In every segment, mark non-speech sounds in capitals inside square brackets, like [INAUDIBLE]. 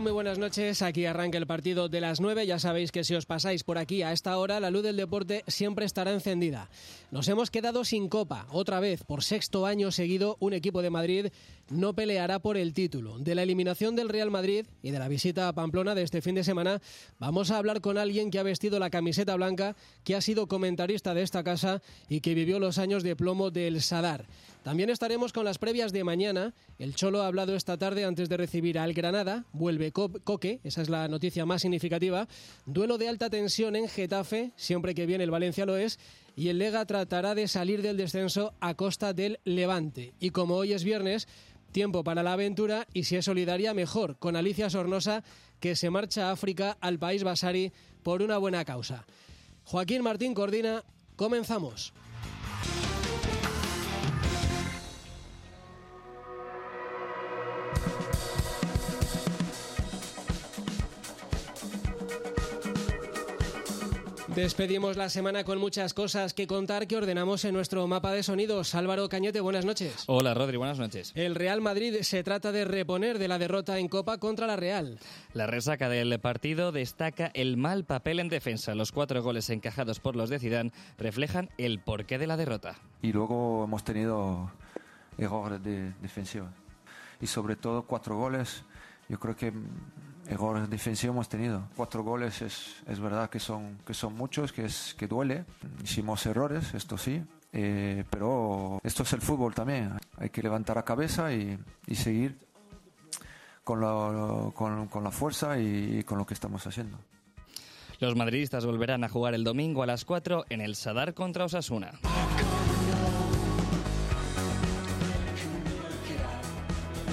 Muy buenas noches. Aquí arranca el partido de las 9. Ya sabéis que si os pasáis por aquí a esta hora, la luz del deporte siempre estará encendida. Nos hemos quedado sin copa. Otra vez, por sexto año seguido, un equipo de Madrid no peleará por el título. De la eliminación del Real Madrid y de la visita a Pamplona de este fin de semana, vamos a hablar con alguien que ha vestido la camiseta blanca, que ha sido comentarista de esta casa y que vivió los años de plomo del Sadar. También estaremos con las previas de mañana. El Cholo ha hablado esta tarde antes de recibir al Granada. Vuelve Coque, esa es la noticia más significativa. Duelo de alta tensión en Getafe, siempre que viene el Valencia lo es. Y el Lega tratará de salir del descenso a costa del Levante. Y como hoy es viernes, tiempo para la aventura y si es solidaria, mejor, con Alicia Sornosa, que se marcha a África, al país Basari, por una buena causa. Joaquín Martín Cordina, comenzamos. Despedimos la semana con muchas cosas que contar que ordenamos en nuestro mapa de sonidos. Álvaro Cañete, buenas noches. Hola Rodri, buenas noches. El Real Madrid se trata de reponer de la derrota en Copa contra la Real. La resaca del partido destaca el mal papel en defensa. Los cuatro goles encajados por los de Zidane reflejan el porqué de la derrota. Y luego hemos tenido errores de defensiva. Y sobre todo cuatro goles. Yo creo que errores defensivos hemos tenido. Cuatro goles es, es verdad que son, que son muchos, que, es, que duele. Hicimos errores, esto sí, eh, pero esto es el fútbol también. Hay que levantar la cabeza y, y seguir con la, con, con la fuerza y, y con lo que estamos haciendo. Los madridistas volverán a jugar el domingo a las 4 en el Sadar contra Osasuna.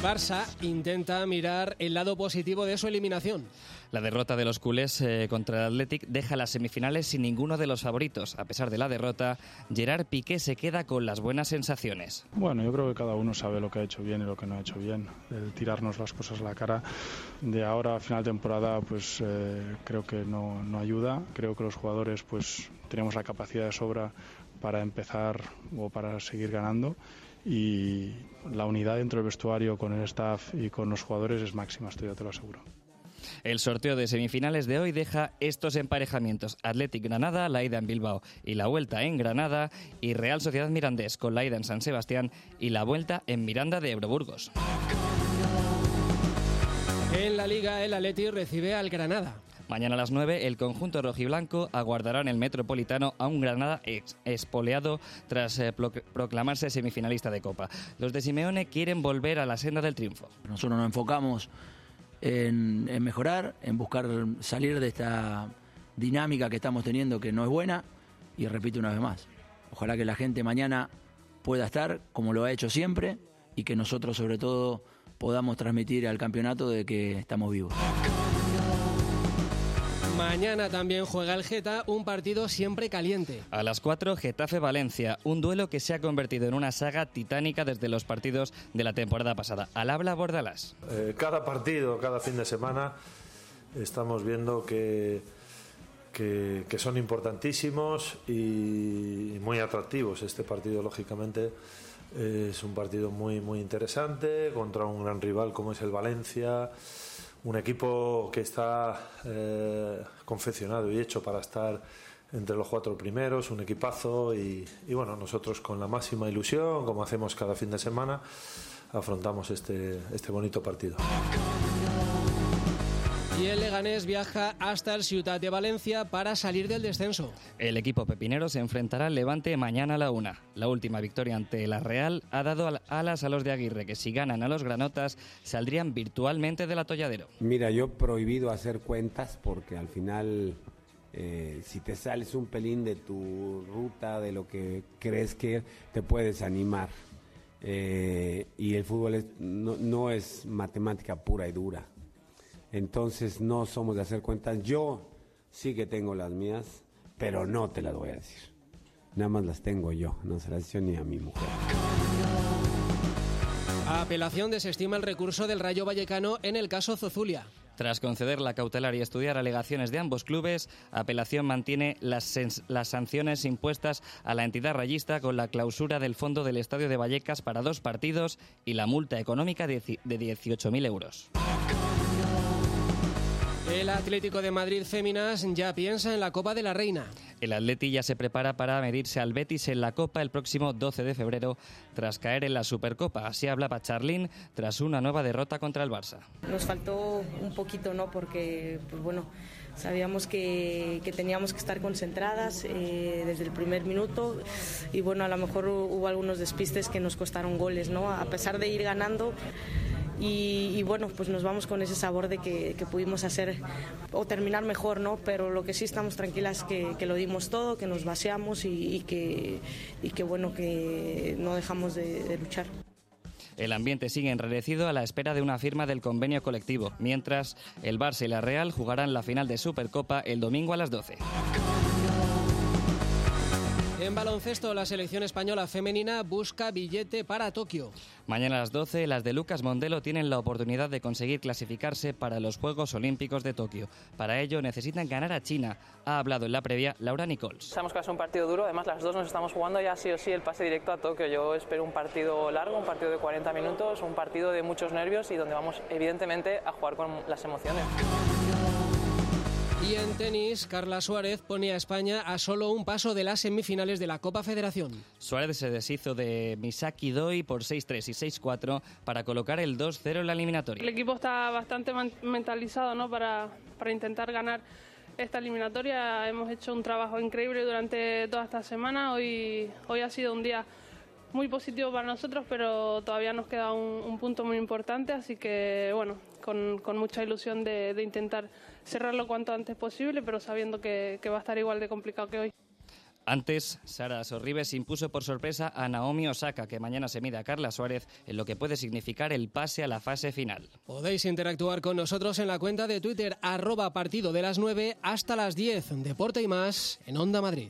Barça intenta mirar el lado positivo de su eliminación. La derrota de los culés eh, contra el Athletic deja las semifinales sin ninguno de los favoritos. A pesar de la derrota, Gerard Piqué se queda con las buenas sensaciones. Bueno, yo creo que cada uno sabe lo que ha hecho bien y lo que no ha hecho bien. El tirarnos las cosas a la cara de ahora a final de temporada, pues eh, creo que no, no ayuda. Creo que los jugadores, pues tenemos la capacidad de sobra para empezar o para seguir ganando y la unidad dentro del vestuario con el staff y con los jugadores es máxima, esto ya te lo aseguro. El sorteo de semifinales de hoy deja estos emparejamientos: Athletic Granada, la ida en Bilbao y la vuelta en Granada, y Real Sociedad Mirandés con la ida en San Sebastián y la vuelta en Miranda de Ebroburgos. En la liga, el Athletic recibe al Granada. Mañana a las 9, el conjunto rojiblanco aguardará en el Metropolitano a un Granada espoleado tras eh, proclamarse semifinalista de Copa. Los de Simeone quieren volver a la senda del triunfo. Nosotros nos enfocamos en, en mejorar, en buscar salir de esta dinámica que estamos teniendo que no es buena y repito una vez más, ojalá que la gente mañana pueda estar como lo ha hecho siempre y que nosotros sobre todo podamos transmitir al campeonato de que estamos vivos. Mañana también juega el Geta, un partido siempre caliente. A las 4, Getafe-Valencia, un duelo que se ha convertido en una saga titánica desde los partidos de la temporada pasada. Al habla Bordalás. Eh, cada partido, cada fin de semana, estamos viendo que, que, que son importantísimos y muy atractivos. Este partido, lógicamente, es un partido muy, muy interesante contra un gran rival como es el Valencia un equipo que está eh, confeccionado y hecho para estar entre los cuatro primeros, un equipazo y, y, bueno, nosotros con la máxima ilusión, como hacemos cada fin de semana, afrontamos este, este bonito partido. Y el Leganés viaja hasta el Ciutat de Valencia para salir del descenso. El equipo pepinero se enfrentará al Levante mañana a la una. La última victoria ante la Real ha dado alas a los de Aguirre, que si ganan a los granotas saldrían virtualmente del atolladero. Mira, yo prohibido hacer cuentas porque al final eh, si te sales un pelín de tu ruta, de lo que crees que te puedes animar. Eh, y el fútbol es, no, no es matemática pura y dura. Entonces no somos de hacer cuentas. Yo sí que tengo las mías, pero no te las voy a decir. Nada más las tengo yo, no se las he dicho ni a mi mujer. apelación desestima el recurso del Rayo Vallecano en el caso Zozulia. Tras conceder la cautelar y estudiar alegaciones de ambos clubes, apelación mantiene las, las, sanciones impuestas a la entidad rayista con la clausura del fondo del Estadio de Vallecas para dos partidos y la multa económica de 18.000 euros. El Atlético de Madrid Féminas ya piensa en la Copa de la Reina. El Atleti ya se prepara para medirse al Betis en la Copa el próximo 12 de febrero tras caer en la Supercopa. Así habla Pacharlín tras una nueva derrota contra el Barça. Nos faltó un poquito, ¿no? Porque, pues bueno, sabíamos que, teníamos que estar concentradas eh, desde el primer minuto y bueno, a lo mejor hubo algunos despistes que nos costaron goles, ¿no? A pesar de ir ganando y, bueno, pues nos vamos con ese sabor de que, pudimos hacer o terminar mejor, ¿no? Pero lo que sí estamos tranquilas que, que lo dimos todo, que nos vaciamos y, que, y que bueno, que no dejamos de, luchar. El ambiente sigue enrarecido a la espera de una firma del convenio colectivo, mientras el Barça y la Real jugarán la final de Supercopa el domingo a las 12. En baloncesto, la selección española femenina busca billete para Tokio. Mañana a las 12, las de Lucas Mondelo tienen la oportunidad de conseguir clasificarse para los Juegos Olímpicos de Tokio. Para ello necesitan ganar a China. Ha hablado en la previa Laura Nichols. Sabemos que va a ser un partido duro, además las dos nos estamos jugando ya sí o sí el pase directo a Tokio. Yo espero un partido largo, un partido de 40 minutos, un partido de muchos nervios y donde vamos evidentemente a jugar con las emociones. Y en tenis, Carla Suárez pone a España a solo un paso de las semifinales de la Copa Federación. Suárez se deshizo de Misaki Doi por 6-3 y 6-4 para colocar el 2-0 en la eliminatoria. El equipo está bastante mentalizado ¿no? para, para intentar ganar esta eliminatoria. Hemos hecho un trabajo increíble durante toda esta semana. Hoy, hoy ha sido un día muy positivo para nosotros, pero todavía nos queda un, punto muy importante, así que bueno, con, mucha ilusión de, de intentar cerrarlo cuanto antes posible, pero sabiendo que, va a estar igual de complicado que hoy. Antes, Sara Sorribes impuso por sorpresa a Naomi Osaka, que mañana se mide a Carla Suárez en lo que puede significar el pase a la fase final. Podéis interactuar con nosotros en la cuenta de Twitter arroba partido de las 9 hasta las 10. Deporte y más en Onda Madrid.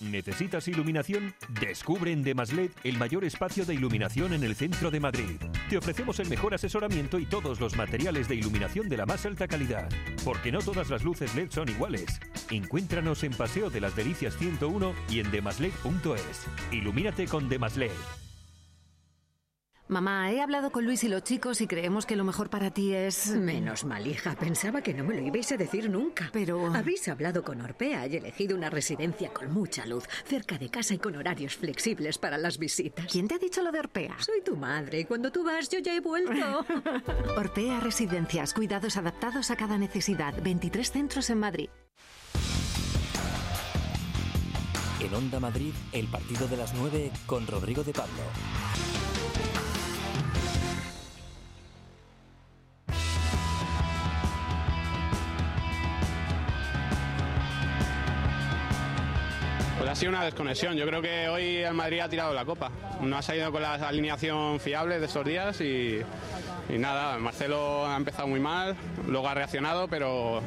¿Necesitas iluminación? Descubre en Demasled el mayor espacio de iluminación en el centro de Madrid. Te ofrecemos el mejor asesoramiento y todos los materiales de iluminación de la más alta calidad. Porque no todas las luces LED son iguales. Encuéntranos en Paseo de las Delicias 101 y en demasled.es. Ilumínate con Demasled. Mamá, he hablado con Luis y los chicos y creemos que lo mejor para ti es... Menos mal, hija. Pensaba que no me lo ibais a decir nunca. Pero... Habéis hablado con Orpea y elegido una residencia con mucha luz, cerca de casa y con horarios flexibles para las visitas. ¿Quién te ha dicho lo de Orpea? Soy tu madre y cuando tú vas yo ya he vuelto. [LAUGHS] Orpea Residencias, cuidados adaptados a cada necesidad. 23 centros en Madrid. En Onda Madrid, el partido de las 9 con Rodrigo de Pablo. Ha sido una desconexión. Yo creo que hoy el Madrid ha tirado la copa. No ha salido con la alineación fiable de estos días y, nada, Marcelo ha empezado muy mal, luego ha reaccionado, pero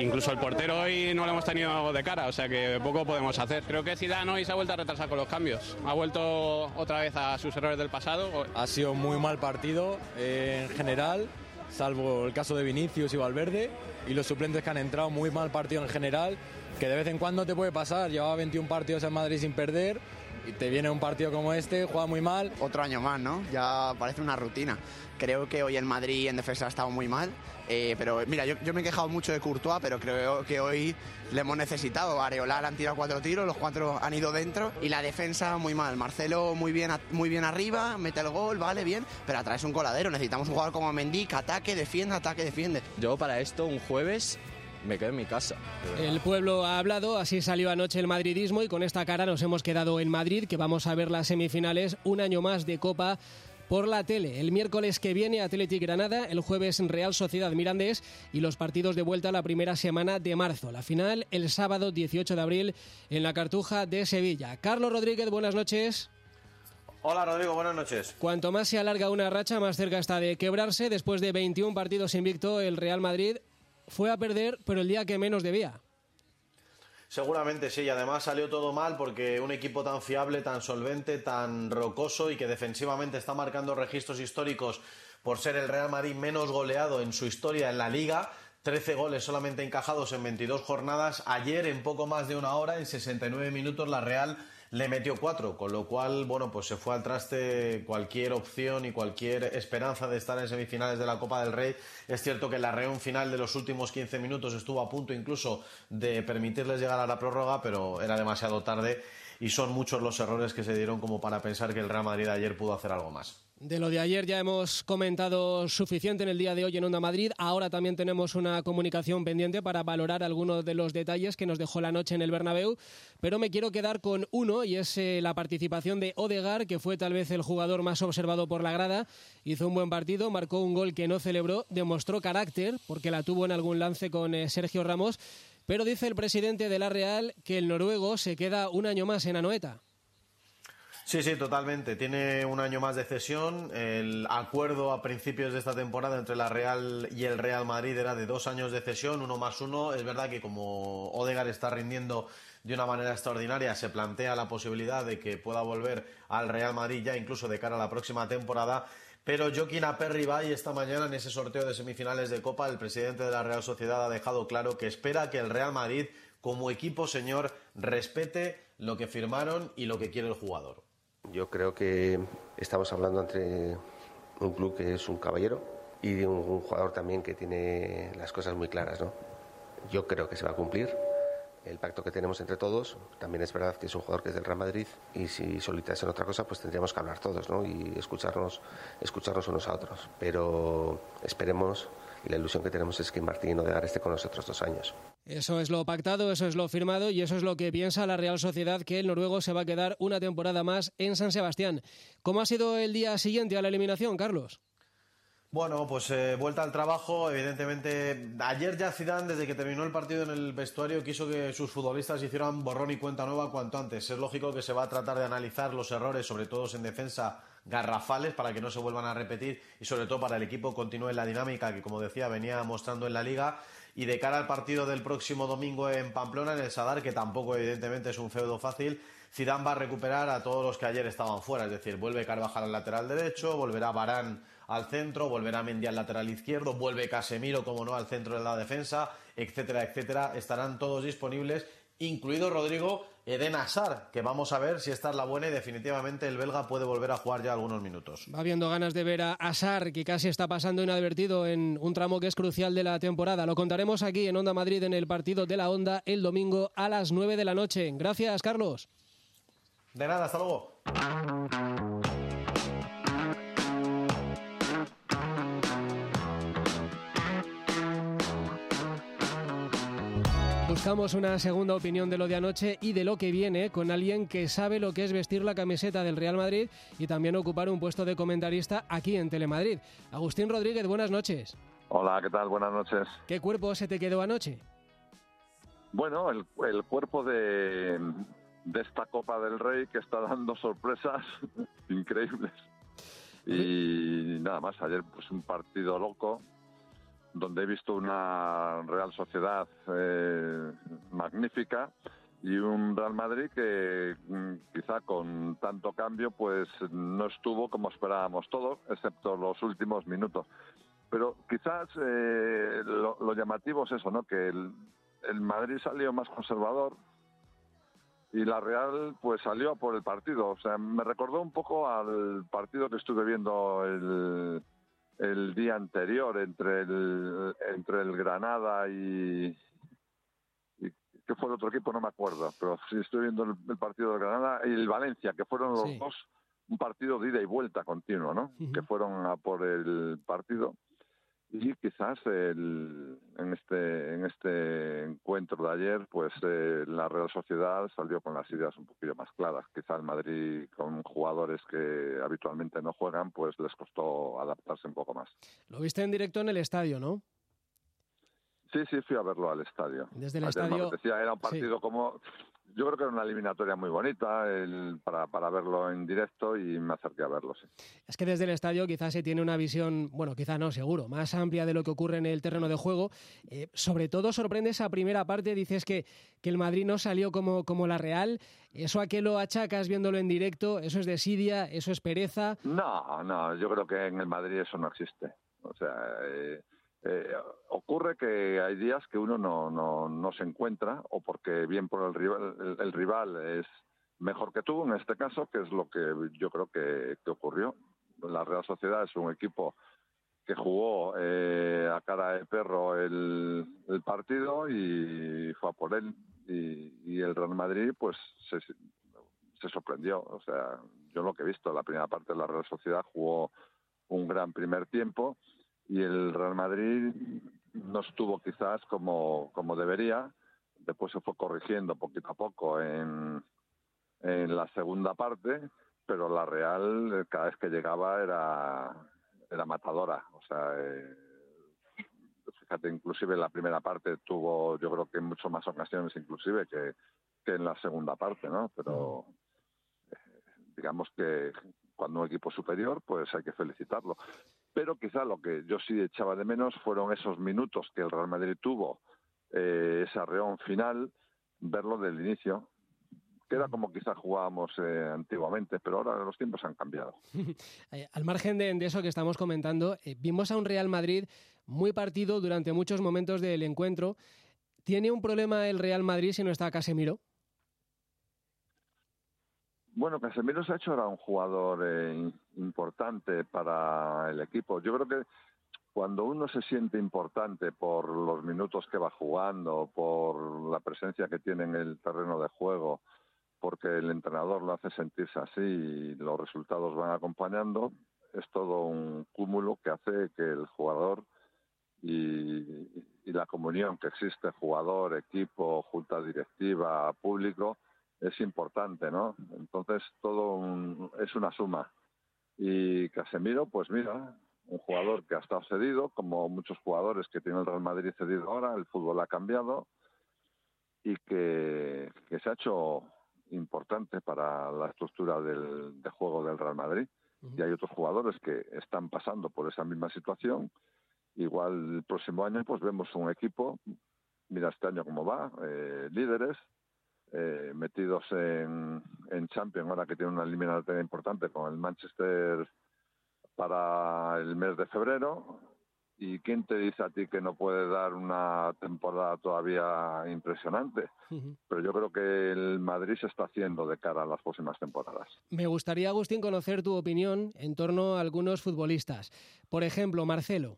incluso el portero hoy no lo hemos tenido de cara, o sea que poco podemos hacer. Creo que Zidane hoy se ha vuelto a retrasar con los cambios. Ha vuelto otra vez a sus errores del pasado. Ha sido muy mal partido eh, en general salvo el caso de Vinicius y Valverde, y los suplentes que han entrado muy mal partido en general que de vez en cuando te puede pasar. Llevaba 21 partidos en Madrid sin perder y te viene un partido como este, juega muy mal. Otro año más, ¿no? Ya parece una rutina. Creo que hoy el Madrid en defensa ha estado muy mal, eh, pero mira, yo, me he quejado mucho de Courtois, pero creo que hoy le hemos necesitado. Areolar han tirado cuatro tiros, los cuatro han ido dentro y la defensa muy mal. Marcelo muy bien, muy bien arriba, mete el gol, vale, bien, pero atrás es un coladero. Necesitamos un jugador como Mendy que ataque, defienda, ataque, defiende. Yo para esto un jueves me quedo en mi casa. El pueblo ha hablado, así salió anoche el madridismo y con esta cara nos hemos quedado en Madrid, que vamos a ver las semifinales un año más de Copa por la tele. El miércoles que viene Athletic Granada, el jueves Real Sociedad Mirandés y los partidos de vuelta la primera semana de marzo. La final el sábado 18 de abril en la Cartuja de Sevilla. Carlos Rodríguez, buenas noches. Hola Rodrigo, buenas noches. Cuanto más se alarga una racha, más cerca está de quebrarse. Después de 21 partidos invicto, el Real Madrid fue a perder, pero el día que menos debía. Seguramente sí, y además salió todo mal porque un equipo tan fiable, tan solvente, tan rocoso y que defensivamente está marcando registros históricos por ser el Real Madrid menos goleado en su historia en la liga, 13 goles solamente encajados en 22 jornadas. Ayer, en poco más de una hora, en 69 minutos, la Real le metió cuatro, con lo cual, bueno, pues se fue al traste cualquier opción y cualquier esperanza de estar en semifinales de la Copa del Rey. Es cierto que la reunión final de los últimos 15 minutos estuvo a punto incluso de permitirles llegar a la prórroga, pero era demasiado tarde y son muchos los errores que se dieron como para pensar que el Real Madrid ayer pudo hacer algo más. De lo de ayer ya hemos comentado suficiente en el día de hoy en Onda Madrid. Ahora también tenemos una comunicación pendiente para valorar algunos de los detalles que nos dejó la noche en el Bernabéu. Pero me quiero quedar con uno y es eh, la participación de Odegar, que fue tal vez el jugador más observado por la grada. Hizo un buen partido, marcó un gol que no celebró, demostró carácter porque la tuvo en algún lance con eh, Sergio Ramos. Pero dice el presidente de la Real que el noruego se queda un año más en Anoeta. Sí, sí, totalmente. Tiene un año más de cesión. El acuerdo a principios de esta temporada entre la Real y el Real Madrid era de dos años de cesión, uno más uno. Es verdad que como Odegar está rindiendo de una manera extraordinaria, se plantea la posibilidad de que pueda volver al Real Madrid ya incluso de cara a la próxima temporada. Pero Joaquín Aperribay esta mañana en ese sorteo de semifinales de Copa, el presidente de la Real Sociedad ha dejado claro que espera que el Real Madrid, como equipo señor, respete lo que firmaron y lo que quiere el jugador. Yo creo que estamos hablando entre un club que es un caballero y de un, jugador también que tiene las cosas muy claras, ¿no? Yo creo que se va a cumplir el pacto que tenemos entre todos. También es verdad que es un jugador que es del Real Madrid y si solitasen otra cosa, pues tendríamos que hablar todos, ¿no? Y escucharnos, escucharnos unos a otros. Pero esperemos y la ilusión que tenemos es que Martín Odegar esté con nosotros dos años. Eso es lo pactado, eso es lo firmado y eso es lo que piensa la Real Sociedad, que el noruego se va a quedar una temporada más en San Sebastián. ¿Cómo ha sido el día siguiente a la eliminación, Carlos? Bueno, pues eh, vuelta al trabajo. Evidentemente, ayer ya Zidane, desde que terminó el partido en el vestuario, quiso que sus futbolistas hicieran borrón y cuenta nueva cuanto antes. Es lógico que se va a tratar de analizar los errores, sobre todo en defensa, garrafales, para que no se vuelvan a repetir y sobre todo para el equipo continúe la dinámica que, como decía, venía mostrando en la liga. Y de cara al partido del próximo domingo en Pamplona, en el Sadar, que tampoco evidentemente es un feudo fácil, Zidane va a recuperar a todos los que ayer estaban fuera. Es decir, vuelve Carvajal al lateral derecho, volverá Barán al centro, volverá Mendy al lateral izquierdo, vuelve Casemiro, como no, al centro de la defensa, etcétera, etcétera. Estarán todos disponibles, incluido Rodrigo Eden Hazard, que vamos a ver si esta es la buena y definitivamente el belga puede volver a jugar ya algunos minutos. Va habiendo ganas de ver a Hazard, que casi está pasando inadvertido en un tramo que es crucial de la temporada. Lo contaremos aquí en Onda Madrid en el partido de la Onda el domingo a las 9 de la noche. Gracias, Carlos. De nada, hasta luego. Buscamos una segunda opinión de lo de anoche y de lo que viene con alguien que sabe lo que es vestir la camiseta del Real Madrid y también ocupar un puesto de comentarista aquí en Telemadrid. Agustín Rodríguez, buenas noches. Hola, ¿qué tal? Buenas noches. ¿Qué cuerpo se te quedó anoche? Bueno, el, cuerpo de, de esta Copa del Rey que está dando sorpresas [LAUGHS] increíbles. Y nada más, ayer pues un partido loco, donde he visto una Real Sociedad eh, magnífica y un Real Madrid que mm, quizá con tanto cambio pues no estuvo como esperábamos todos, excepto los últimos minutos. Pero quizás eh, lo, llamativo es eso, ¿no? Que el, el Madrid salió más conservador y la Real pues salió por el partido. O sea, me recordó un poco al partido que estuve viendo el el día anterior entre el, entre el Granada y, y ¿qué fue el otro equipo? No me acuerdo, pero sí estoy viendo el, partido del Granada y el Valencia, que fueron los dos un partido de ida y vuelta continuo, ¿no? Que fueron a por el partido y quizás el, en este en este encuentro de ayer pues eh, la Real Sociedad salió con las ideas un poquillo más claras. Quizás el Madrid con jugadores que habitualmente no juegan pues les costó adaptarse un poco más. Lo viste en directo en el estadio no sí sí fui a verlo al estadio. Desde el Ayer me estadio apetecía, era un partido como yo creo que era una eliminatoria muy bonita el, para, para verlo en directo y me acerqué a verlo, sí. Es que desde el estadio quizás se tiene una visión, bueno, quizá no, seguro, más amplia de lo que ocurre en el terreno de juego. Eh, sobre todo sorprende esa primera parte, dices que, que el Madrid no salió como, como la Real. ¿Eso a qué lo achacas viéndolo en directo? ¿Eso es desidia? ¿Eso es pereza? No, no, yo creo que en el Madrid eso no existe. O sea, eh, eh, ocurre que hay días que uno no, no, no se encuentra o porque bien por el rival, el, rival es mejor que tú en este caso, que es lo que yo creo que, que ocurrió. La Real Sociedad es un equipo que jugó eh, a cara de perro el, partido y fue a por él. Y, y el Real Madrid, pues se, se, sorprendió. O sea, yo lo que he visto, la primera parte de la Real Sociedad jugó un gran primer tiempo y el Real Madrid no estuvo quizás como, como debería. Después se fue corrigiendo poquito a poco en, en la segunda parte, pero la Real cada vez que llegaba era, era matadora. O sea, eh, fíjate, inclusive en la primera parte tuvo, yo creo que en muchas más ocasiones inclusive que, que en la segunda parte, ¿no? Pero eh, digamos que cuando un equipo superior, pues hay que felicitarlo. Pero quizá lo que yo sí echaba de menos fueron esos minutos que el Real Madrid tuvo, eh, ese arreón final, verlo del inicio, que era como quizá jugábamos eh, antiguamente, pero ahora los tiempos han cambiado. [LAUGHS] Eh, Al margen de, eso que estamos comentando, vimos a un Real Madrid muy partido durante muchos momentos del encuentro. ¿Tiene un problema el Real Madrid si no está Casemiro? Bueno, Casemiro se ha hecho ahora un jugador eh, importante para el equipo. Yo creo que cuando uno se siente importante por los minutos que va jugando, por la presencia que tiene en el terreno de juego, porque el entrenador lo hace sentirse así y los resultados van acompañando, es todo un cúmulo que hace que el jugador y, y la comunión que existe jugador, equipo, junta directiva, público, es importante, ¿no? Entonces todo un, es una suma. Y Casemiro, pues mira, un jugador que ha estado cedido, como muchos jugadores que tiene el Real Madrid cedido ahora, el fútbol ha cambiado y que, que se ha hecho importante para la estructura del, de juego del Real Madrid. Uh -huh. Y hay otros jugadores que están pasando por esa misma situación. Igual el próximo año pues vemos un equipo, mira este año cómo va, eh, líderes, eh, metidos en, en Champions, ahora que tiene una eliminatoria importante con el Manchester para el mes de febrero. ¿Y quién te dice a ti que no puede dar una temporada todavía impresionante? Uh -huh. Pero yo creo que el Madrid se está haciendo de cara a las próximas temporadas. Me gustaría, Agustín, conocer tu opinión en torno a algunos futbolistas. Por ejemplo, Marcelo.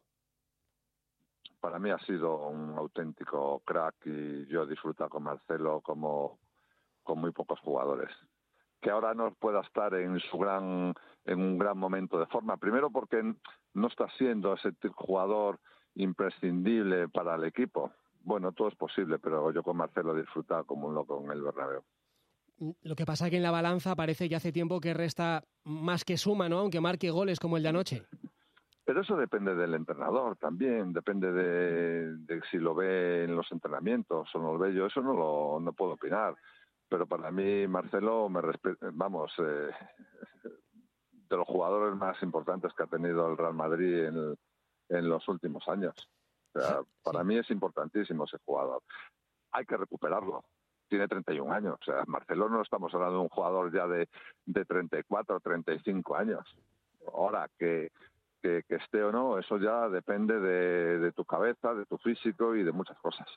Para mí ha sido un auténtico crack y yo he disfrutado con Marcelo como con muy pocos jugadores. Que ahora no pueda estar en su gran, en un gran momento de forma. Primero porque no está siendo ese jugador imprescindible para el equipo. Bueno, todo es posible, pero yo con Marcelo he disfrutado como un loco en el Bernabéu. Lo que pasa es que en la balanza parece que hace tiempo que resta más que suma, ¿no? Aunque marque goles como el de anoche. Pero eso depende del entrenador también, depende de, de si lo ve en los entrenamientos o no lo ve yo, eso no lo no puedo opinar pero para mí Marcelo me vamos eh, [LAUGHS] de los jugadores más importantes que ha tenido el Real Madrid en, en los últimos años. O sea, sí, para sí. mí es importantísimo ese jugador. Hay que recuperarlo. Tiene 31 años. O sea, Marcelo no estamos hablando de un jugador ya de, de 34 o 35 años. Ahora, que, que, que, esté o no, eso ya depende de, de tu cabeza, de tu físico y de muchas cosas.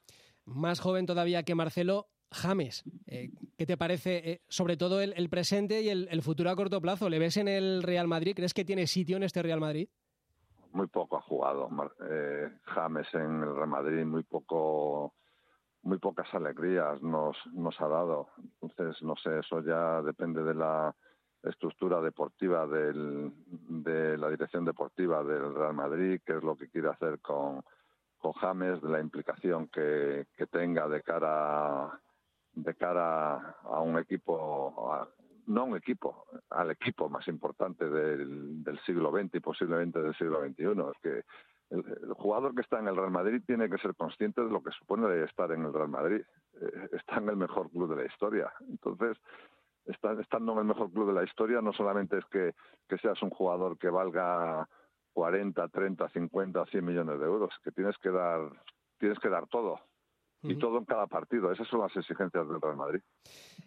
Más joven todavía que Marcelo, James, eh, ¿qué te parece eh, sobre todo el, el presente y el, el, futuro a corto plazo? ¿Le ves en el Real Madrid? ¿Crees que tiene sitio en este Real Madrid? Muy poco ha jugado eh, James en el Real Madrid, muy poco, muy pocas alegrías nos, nos ha dado. Entonces, no sé, eso ya depende de la estructura deportiva del, de la dirección deportiva del Real Madrid, qué es lo que quiere hacer con, James, de la implicación que, tenga de cara de cara a un equipo, a- no un equipo, al equipo más importante del, siglo XX y posiblemente del siglo XXI. Es que el, el jugador que está en el Real Madrid tiene que ser consciente de lo que supone estar en el Real Madrid. Eh, está en el mejor club de la historia. Entonces, estando en el mejor club de la historia no solamente es que, que seas un jugador que valga 40, 30, 50, 100 millones de euros, que tienes que dar, tienes que dar todo. Y todo en cada partido. Esas son las exigencias del Real Madrid.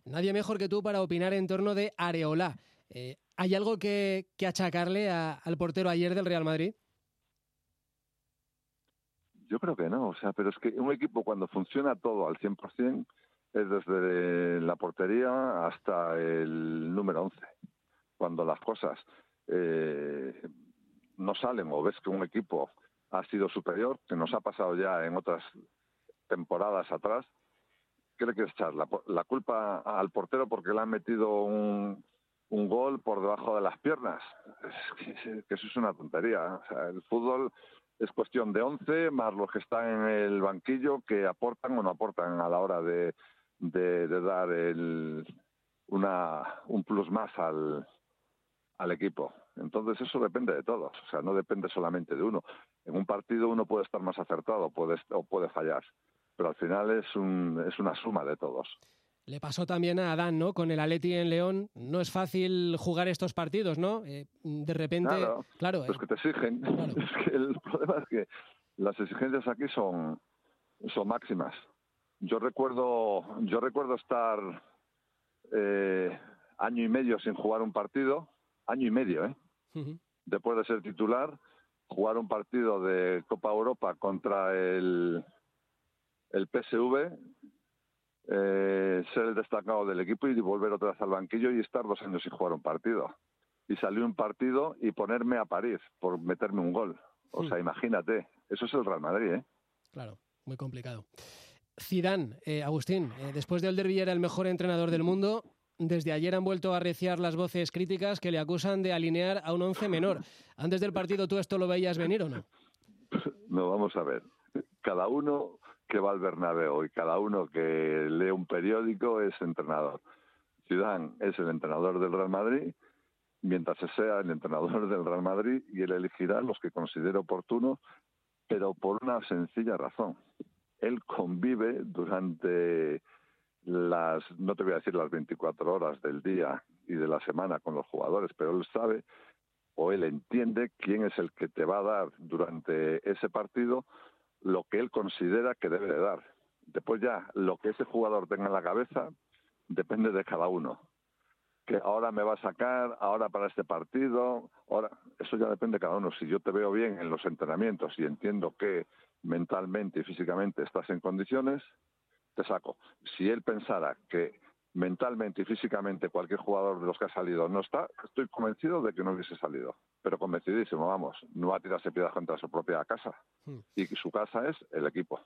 Nadie mejor que tú para opinar en torno de Areola. Eh, ¿Hay algo que, que achacarle a- al portero ayer del Real Madrid? Yo creo que no, o sea, pero es que un equipo cuando funciona todo al 100% es desde la portería hasta el número 11. Cuando las cosas eh, no salen o ves que un equipo ha sido superior, que nos ha pasado ya en otras temporadas atrás, ¿qué le quieres echar? ¿La, la culpa al portero porque le han metido un, un gol por debajo de las piernas? Es que, que eso es una tontería. O sea, el fútbol es cuestión de 11 más los que están en el banquillo que aportan o no aportan a la hora de, de, de dar el, una, un plus más al, al equipo. Entonces eso depende de todos, o sea, no depende solamente de uno. En un partido uno puede estar más acertado puede, o puede fallar, pero al final es, un, es una suma de todos. Le pasó también a Adán, ¿no? Con el Atleti en León. No es fácil jugar estos partidos, ¿no? Eh, de repente, Claro, claro, Los que te exigen. [LAUGHS] Es que el problema es que las exigencias aquí son, son máximas. Yo recuerdo, yo recuerdo estar eh, año y medio sin jugar un partido, año y medio, ¿eh? después de ser titular, jugar un partido de Copa Europa contra el, el PSV, eh, ser el destacado del equipo y volver otra vez al banquillo y estar dos años sin jugar un partido. Y salir un partido y ponerme a París por meterme un gol. O sea, imagínate, eso es el Real Madrid, ¿eh? Claro, muy complicado. Zidane, eh, Agustín, eh, después de Alder era el mejor entrenador del mundo, desde ayer han vuelto a arreciar las voces críticas que le acusan de alinear a un once menor. Antes del partido, ¿tú esto lo veías venir o no? [LAUGHS] No, vamos a ver. Cada uno que va al Bernabéu y cada uno que lee un periódico es entrenador. Zidane es el entrenador del Real Madrid, mientras sea el entrenador del Real Madrid y él elegirá los que considere oportunos, pero por una sencilla razón. Él convive durante las, no te voy a decir las 24 horas del día y de la semana con los jugadores, pero él sabe o él entiende quién es el que te va a dar durante ese partido lo que él considera que debe de dar. Después ya, lo que ese jugador tenga en la cabeza depende de cada uno. Que ahora me va a sacar, ahora para este partido, ahora, eso ya depende de cada uno. Si yo te veo bien en los entrenamientos y entiendo que mentalmente y físicamente estás en condiciones, te saco. Si él pensara que mentalmente y físicamente cualquier jugador de los que ha salido no está, estoy convencido de que no hubiese salido. Pero convencidísimo, vamos, no va a tirarse piedras contra su propia casa. Hmm. Y su casa es el equipo.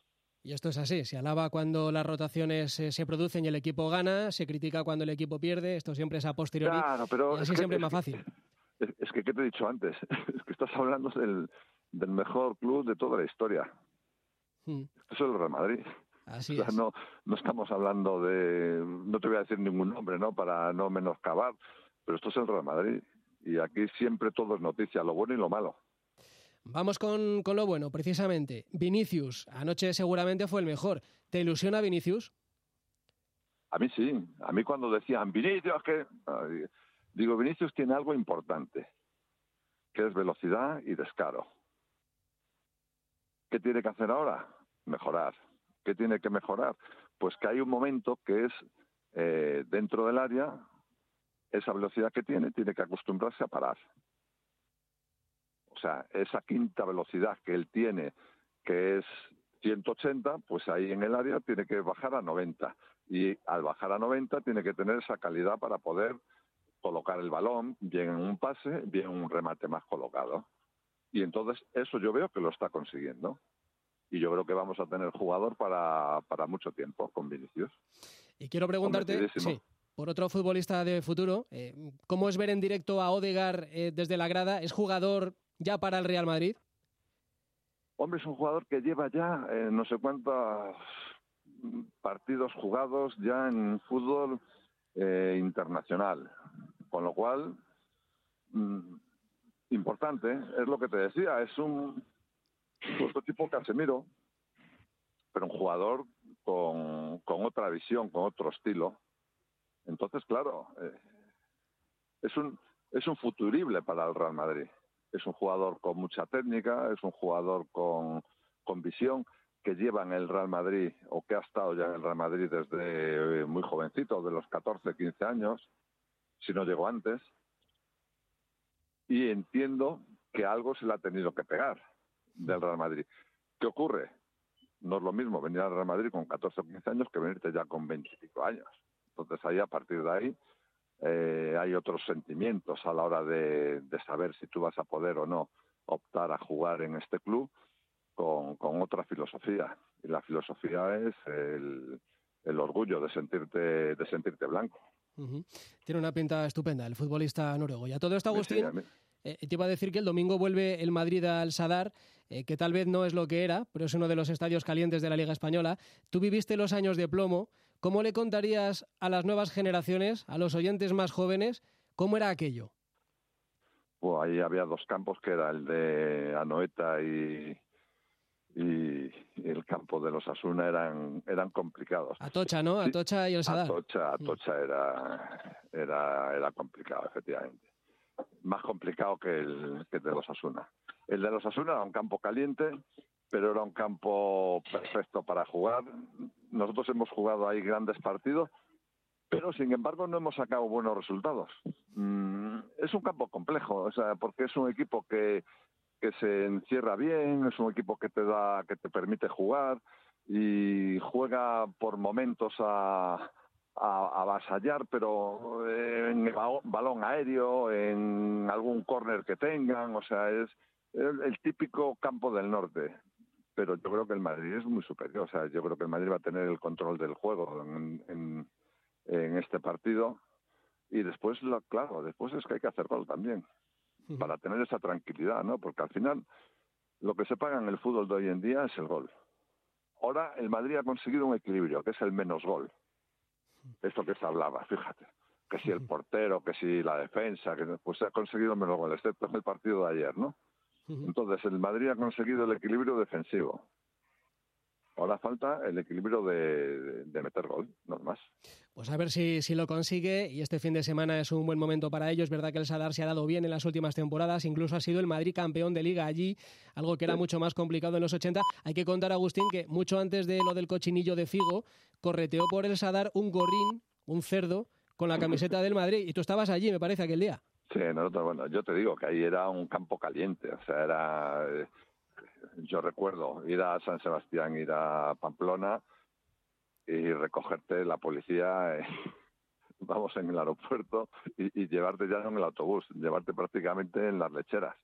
Y esto es así, se alaba cuando las rotaciones eh, se producen y el equipo gana, se critica cuando el equipo pierde, esto siempre es a posteriori. Claro, pero y es así que- siempre es más que- fácil. Es, es que, ¿qué te he dicho antes? [LAUGHS] Es que estás hablando del, del mejor club de toda la historia. Hmm. Esto es el Real Madrid. Así O sea, es. no, no estamos hablando de, no te voy a decir ningún nombre, ¿no? Para no menoscabar, pero esto es el Real Madrid. Y aquí siempre todo es noticia, lo bueno y lo malo. Vamos con, con lo bueno, precisamente. Vinicius, anoche seguramente fue el mejor. ¿Te ilusiona Vinicius? A mí sí. A mí cuando decían Vinicius, que digo Vinicius tiene algo importante, que es velocidad y descaro. ¿Qué tiene que hacer ahora? Mejorar. ¿Qué tiene que mejorar? Pues que hay un momento que es eh, dentro del área, esa velocidad que tiene, tiene que acostumbrarse a parar. O sea, esa quinta velocidad que él tiene, que es 180, pues ahí en el área tiene que bajar a 90. Y al bajar a 90 tiene que tener esa calidad para poder colocar el balón bien en un pase, bien en un remate más colocado. Y entonces eso yo veo que lo está consiguiendo. Y yo creo que vamos a tener jugador para, para mucho tiempo con Vinicius. Y quiero preguntarte, sí, por otro futbolista de futuro, eh, ¿cómo es ver en directo a Odegar eh, desde la grada? ¿Es jugador ya para el Real Madrid? Hombre, es un jugador que lleva ya eh, no sé cuántos partidos jugados ya en fútbol internacional, con lo cual mm, importante es lo que te decía, es un otro tipo Casemiro, pero un jugador con, con otra visión, con otro estilo. Entonces, claro, eh, es un es un futurible para el Real Madrid. Es un jugador con mucha técnica, es un jugador con, con visión que lleva en el Real Madrid o que ha estado ya en el Real Madrid desde eh, muy jovencito, de los 14, 15 años, si no llegó antes. Y entiendo que algo se le ha tenido que pegar del Real Madrid. ¿Qué ocurre? No es lo mismo venir al Real Madrid con 14 o 15 años que venirte ya con 25 años. Entonces ahí, a partir de ahí, eh, hay otros sentimientos a la hora de, saber si tú vas a poder o no optar a jugar en este club con, con otra filosofía. Y la filosofía es el, el, orgullo de sentirte, de sentirte blanco. Uh -huh. Tiene una pinta estupenda el futbolista noruego. Y a todo esto, Agustín, sí, eh, te iba a decir que el domingo vuelve el Madrid al Sadar, eh, que tal vez no es lo que era, pero es uno de los estadios calientes de la Liga Española. Tú viviste los años de plomo. ¿Cómo le contarías a las nuevas generaciones, a los oyentes más jóvenes, cómo era aquello? Pues ahí había dos campos, que era el de Anoeta y, y el campo de los Asuna eran eran complicados. Atocha, ¿no? Atocha y el Sadar. Atocha, Atocha era, era, era complicado, efectivamente. Más complicado que el, que el de los Asuna. El de los Asuna era un campo caliente, pero era un campo perfecto para jugar. Nosotros hemos jugado ahí grandes partidos, pero sin embargo no hemos sacado buenos resultados. Mm, es un campo complejo, o sea, porque es un equipo que, que se encierra bien, es un equipo que te da, que te permite jugar y juega por momentos a, a, avasallar, pero en balón aéreo, en algún córner que tengan, o sea, es el, típico campo del norte pero yo creo que el Madrid es muy superior. O sea, yo creo que el Madrid va a tener el control del juego en, en, en este partido. Y después, claro, después es que hay que hacer gol también. Para tener esa tranquilidad, ¿no? Porque al final, lo que se paga en el fútbol de hoy en día es el gol. Ahora el Madrid ha conseguido un equilibrio, que es el menos gol. Esto que se hablaba, fíjate. Que si el portero, que si la defensa, que pues se ha conseguido menos gol, excepto en el partido de ayer, ¿no? Entonces, el Madrid ha conseguido el equilibrio defensivo. Ahora falta el equilibrio de, de, meter gol, no más. Pues a ver si, si, lo consigue y este fin de semana es un buen momento para ellos. Es verdad que el Sadar se ha dado bien en las últimas temporadas, incluso ha sido el Madrid campeón de liga allí, algo que era sí. mucho más complicado en los 80. Hay que contar, Agustín, que mucho antes de lo del cochinillo de Figo, correteó por el Sadar un gorrín, un cerdo, con la camiseta del Madrid y tú estabas allí, me parece, aquel día. Sí, nosotros, bueno, yo te digo que ahí era un campo caliente, o sea, era, eh, yo recuerdo ir a San Sebastián, ir a Pamplona y recogerte la policía, [LAUGHS] vamos, en el aeropuerto y, y, llevarte ya en el autobús, llevarte prácticamente en las lecheras.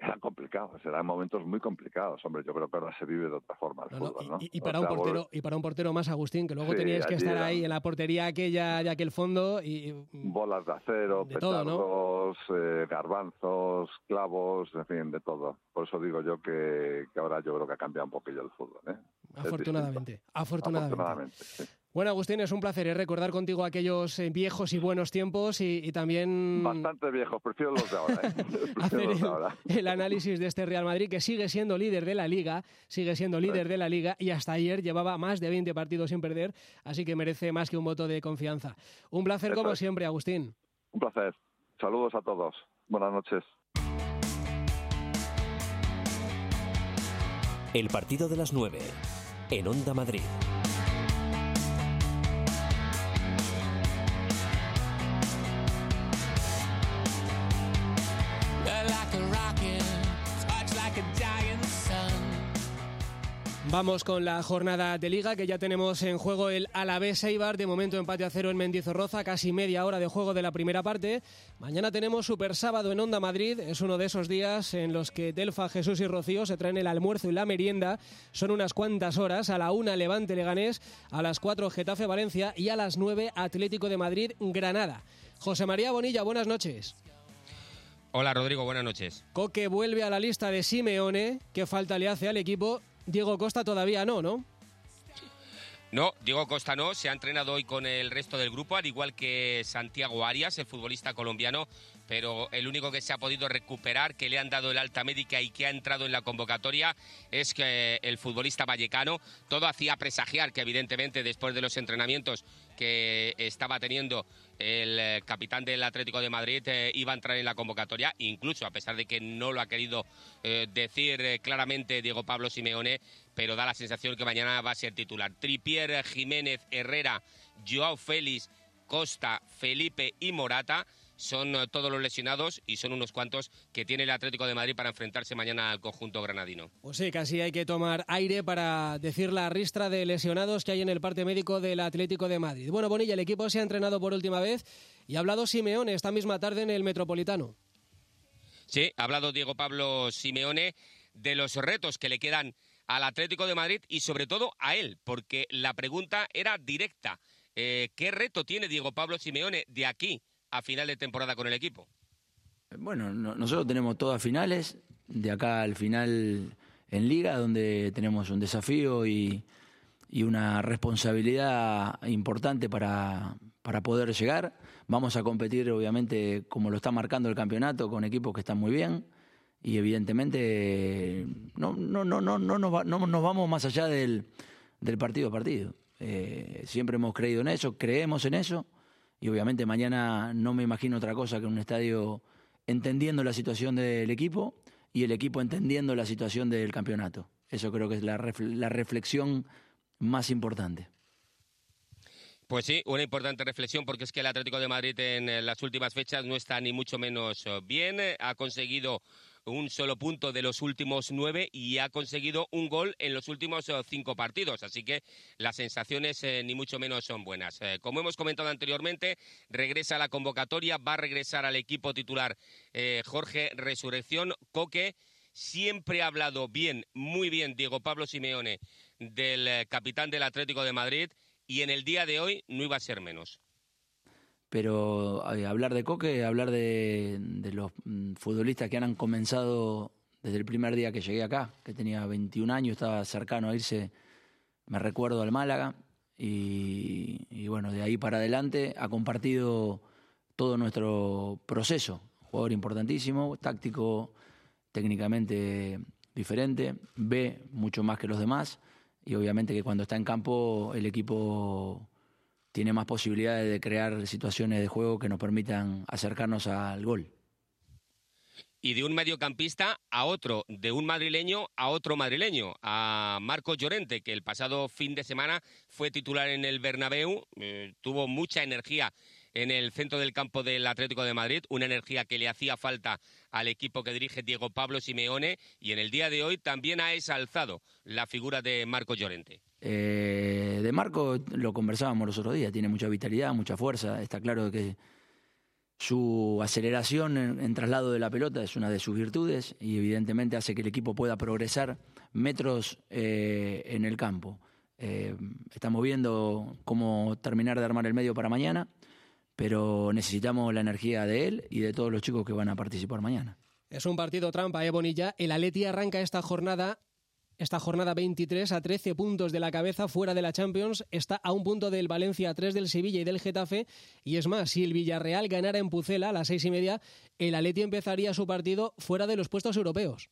Era complicado, eran momentos muy complicados, hombre. Yo creo que ahora se vive de otra forma el no, fútbol, ¿no? Y, y para o sea, un portero, y para un portero más, Agustín, que luego sí, tenías que estar ahí en la portería aquella de aquel fondo y bolas de acero, de petardos, eh, garbanzos, clavos, en fin, de todo. Por eso digo yo que, que, ahora yo creo que ha cambiado un poquillo el fútbol, ¿eh? Afortunadamente, afortunadamente. afortunadamente sí. Bueno, Agustín, es un placer ¿eh? recordar contigo aquellos eh, viejos y buenos tiempos y, y también... Bastante viejos, prefiero los de ahora. ¿eh? [LAUGHS] hacer los de ahora. El, el, análisis de este Real Madrid, que sigue siendo líder de la Liga, sigue siendo líder de la Liga y hasta ayer llevaba más de 20 partidos sin perder, así que merece más que un voto de confianza. Un placer Eso como es. siempre, Agustín. Un placer. Saludos a todos. Buenas noches. El partido de las 9 en Onda Madrid. Vamos con la jornada de liga que ya tenemos en juego el Alavés Eibar, de momento empate a cero en Mendizorroza, casi media hora de juego de la primera parte. Mañana tenemos Super Sábado en Onda Madrid, es uno de esos días en los que Delfa, Jesús y Rocío se traen el almuerzo y la merienda. Son unas cuantas horas, a la una Levante Leganés, a las cuatro Getafe Valencia y a las nueve Atlético de Madrid Granada. José María Bonilla, buenas noches. Hola Rodrigo, buenas noches. Coque vuelve a la lista de Simeone, ¿qué falta le hace al equipo? Diego Costa todavía no, ¿no? No, Diego Costa no, se ha entrenado hoy con el resto del grupo, al igual que Santiago Arias, el futbolista colombiano, pero el único que se ha podido recuperar, que le han dado el alta médica y que ha entrado en la convocatoria, es que el futbolista vallecano. Todo hacía presagiar que evidentemente después de los entrenamientos que estaba teniendo el eh, capitán del Atlético de Madrid eh, iba a entrar en la convocatoria, incluso a pesar de que no lo ha querido eh, decir claramente Diego Pablo Simeone, pero da la sensación que mañana va a ser titular. Tripier, Jiménez, Herrera, Joao Félix, Costa, Felipe y Morata son eh, todos los lesionados y son unos cuantos que tiene el Atlético de Madrid para enfrentarse mañana al conjunto granadino. Pues sí, casi hay que tomar aire para decir la ristra de lesionados que hay en el parte médico del Atlético de Madrid. Bueno, Bonilla, el equipo se ha entrenado por última vez y ha hablado Simeone esta misma tarde en el Metropolitano. Sí, ha hablado Diego Pablo Simeone de los retos que le quedan al Atlético de Madrid y sobre todo a él, porque la pregunta era directa. Eh, ¿Qué reto tiene Diego Pablo Simeone de aquí a final de temporada con el equipo? Bueno, nosotros tenemos todas finales, de acá al final en liga, donde tenemos un desafío y, una responsabilidad importante para, para, poder llegar. Vamos a competir, obviamente, como lo está marcando el campeonato, con equipos que están muy bien. Y evidentemente no, no, no, no, no, nos, no nos vamos más allá del, del partido a partido. Eh, siempre hemos creído en eso, creemos en eso y obviamente mañana no me imagino otra cosa que un estadio entendiendo la situación del equipo y el equipo entendiendo la situación del campeonato. Eso creo que es la, la reflexión más importante. Pues sí, una importante reflexión porque es que el Atlético de Madrid en eh, las últimas fechas no está ni mucho menos eh, bien. Ha conseguido un solo punto de los últimos nueve y ha conseguido un gol en los últimos eh, cinco partidos. Así que las sensaciones eh, ni mucho menos son buenas. Eh, como hemos comentado anteriormente, regresa a la convocatoria, va a regresar al equipo titular Jorge Resurrección. Coque siempre ha hablado bien, muy bien, Diego Pablo Simeone, del capitán del Atlético de Madrid y en el día de hoy no iba a ser menos pero eh, hablar de Coque, hablar de, los mm, futbolistas que han comenzado desde el primer día que llegué acá, que tenía 21 años, estaba cercano a irse, me recuerdo al Málaga, y, bueno, de ahí para adelante ha compartido todo nuestro proceso, jugador importantísimo, táctico, técnicamente diferente, ve mucho más que los demás, y obviamente que cuando está en campo el equipo tiene más posibilidades de crear situaciones de juego que nos permitan acercarnos al gol. Y de un mediocampista a otro, de un madrileño a otro madrileño, a Marco Llorente, que el pasado fin de semana fue titular en el Bernabéu, eh, tuvo mucha energía en el centro del campo del Atlético de Madrid, una energía que le hacía falta al equipo que dirige Diego Pablo Simeone y en el día de hoy también ha exalzado la figura de Marco Llorente. Eh, de Marco lo conversábamos los otros días, tiene mucha vitalidad, mucha fuerza, está claro que su aceleración en, traslado de la pelota es una de sus virtudes y evidentemente hace que el equipo pueda progresar metros eh, en el campo. Eh, estamos viendo cómo terminar de armar el medio para mañana, pero necesitamos la energía de él y de todos los chicos que van a participar mañana. Es un partido trampa, ¿eh, Bonilla? El Atleti arranca esta jornada esta jornada 23 a 13 puntos de la cabeza fuera de la Champions, está a un punto del Valencia, a 3 del Sevilla y del Getafe. Y es más, si el Villarreal ganara en Pucela a las seis y media, el Atleti empezaría su partido fuera de los puestos europeos.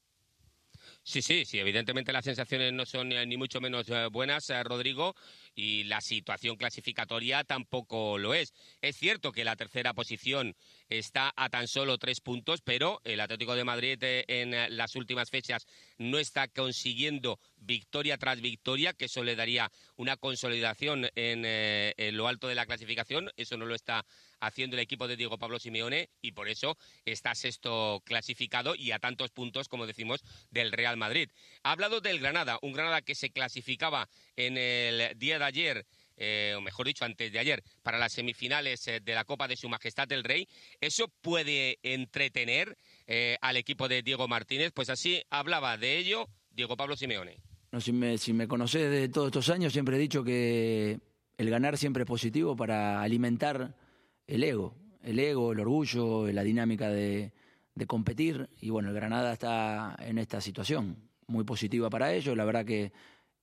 Sí, sí, sí, evidentemente las sensaciones no son ni mucho menos eh, buenas, eh, Rodrigo. y la situación clasificatoria tampoco lo es. Es cierto que la tercera posición está a tan solo tres puntos, pero el Atlético de Madrid eh, en eh, las últimas fechas no está consiguiendo victoria tras victoria, que eso le daría una consolidación eh, en lo alto de la clasificación. Eso no lo está haciendo el equipo de Diego Pablo Simeone y por eso está sexto clasificado y a tantos puntos, como decimos, del Real Madrid. Ha hablado del Granada, un Granada que se clasificaba en el día de ayer eh, o mejor dicho, antes de ayer, para las semifinales eh, de la Copa de Su Majestad el Rey. ¿Eso puede entretener eh, al equipo de Diego Martínez? Pues así hablaba de ello Diego Pablo Simeone. No, si, me, si me conocés de todos estos años, siempre he dicho que el ganar siempre es positivo para alimentar el ego, el ego, el orgullo, la dinámica de, competir. Y bueno, el Granada está en esta situación, muy positiva para ellos. La verdad que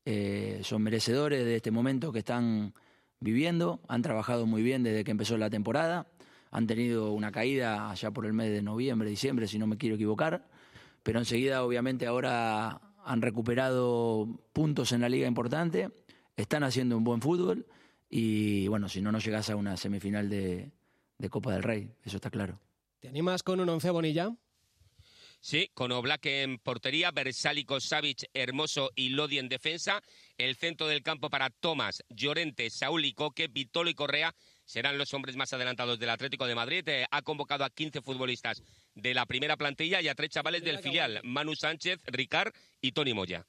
eh, son merecedores de este momento que están viviendo, han trabajado muy bien desde que empezó la temporada, han tenido una caída allá por el mes de noviembre, diciembre, si no me quiero equivocar, pero enseguida obviamente ahora han recuperado puntos en la liga importante, están haciendo un buen fútbol y bueno, si no, no llegas a una semifinal de, de Copa del Rey, eso está claro. ¿Te animas con un once Bonilla? Sí, con Oblak en portería, Bersálico, Savic, Hermoso y Lodi en defensa. El centro del campo para Tomás, Llorente, Saúl y Coque, Vitolo y Correa serán los hombres más adelantados del Atlético de Madrid. Eh, ha convocado a 15 futbolistas de la primera plantilla y a tres chavales del filial, Manu Sánchez, Ricard y Tony Moya.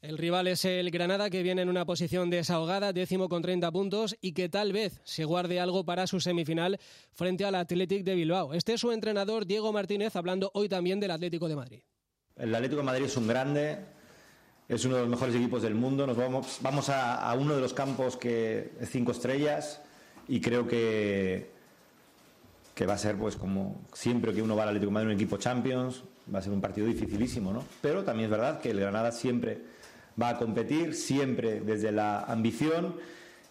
El rival es el Granada, que viene en una posición desahogada, décimo con 30 puntos, y que tal vez se guarde algo para su semifinal frente al Athletic de Bilbao. Este es su entrenador, Diego Martínez, hablando hoy también del Atlético de Madrid. El Atlético de Madrid es un grande, es uno de los mejores equipos del mundo. Nos vamos, vamos a, a uno de los campos que cinco estrellas y creo que, que va a ser, pues como siempre que uno va al Atlético de Madrid, un equipo Champions, va a ser un partido dificilísimo, ¿no? Pero también es verdad que el Granada siempre va a competir siempre desde la ambición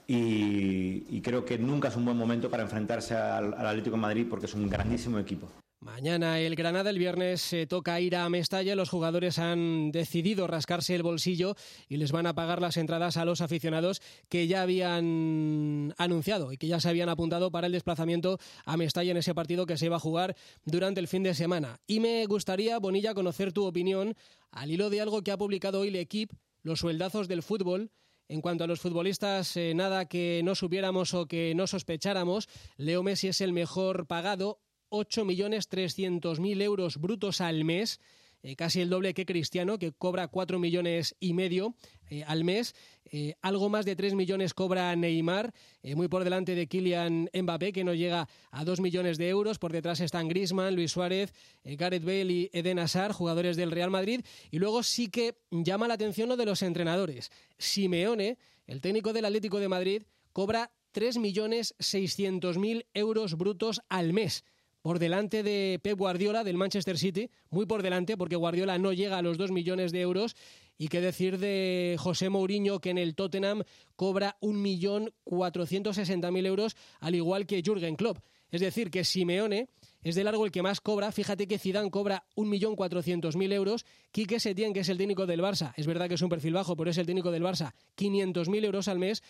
y, creo que nunca es un buen momento para enfrentarse al, al Atlético de Madrid porque es un grandísimo equipo. Mañana el Granada, el viernes se toca ir a Mestalla. Los jugadores han decidido rascarse el bolsillo y les van a pagar las entradas a los aficionados que ya habían anunciado y que ya se habían apuntado para el desplazamiento a Mestalla en ese partido que se iba a jugar durante el fin de semana. Y me gustaría, Bonilla, conocer tu opinión al hilo de algo que ha publicado hoy el equipo los sueldazos del fútbol. En cuanto a los futbolistas, eh, nada que no supiéramos o que no sospecháramos. Leo Messi es el mejor pagado, 8.300.000 euros brutos al mes. Eh, casi el doble que Cristiano, que cobra 4 millones y medio eh, al mes. Eh, algo más de 3 millones cobra Neymar, muy por delante de Kylian Mbappé, que no llega a 2 millones de euros. Por detrás están Griezmann, Luis Suárez, Gareth Bale y Eden Hazard, jugadores del Real Madrid. Y luego sí que llama la atención lo de los entrenadores. Simeone, el técnico del Atlético de Madrid, cobra 3 millones 600 mil euros brutos al mes por delante de Pep Guardiola del Manchester City, muy por delante porque Guardiola no llega a los 2 millones de euros y qué decir de José Mourinho que en el Tottenham cobra 1.460.000 euros al igual que Jürgen Klopp. Es decir, que Simeone es de largo el que más cobra. Fíjate que Zidane cobra 1.400.000 euros. Quique Setién, que es el técnico del Barça, es verdad que es un perfil bajo, pero es el técnico del Barça, 500.000 euros al mes.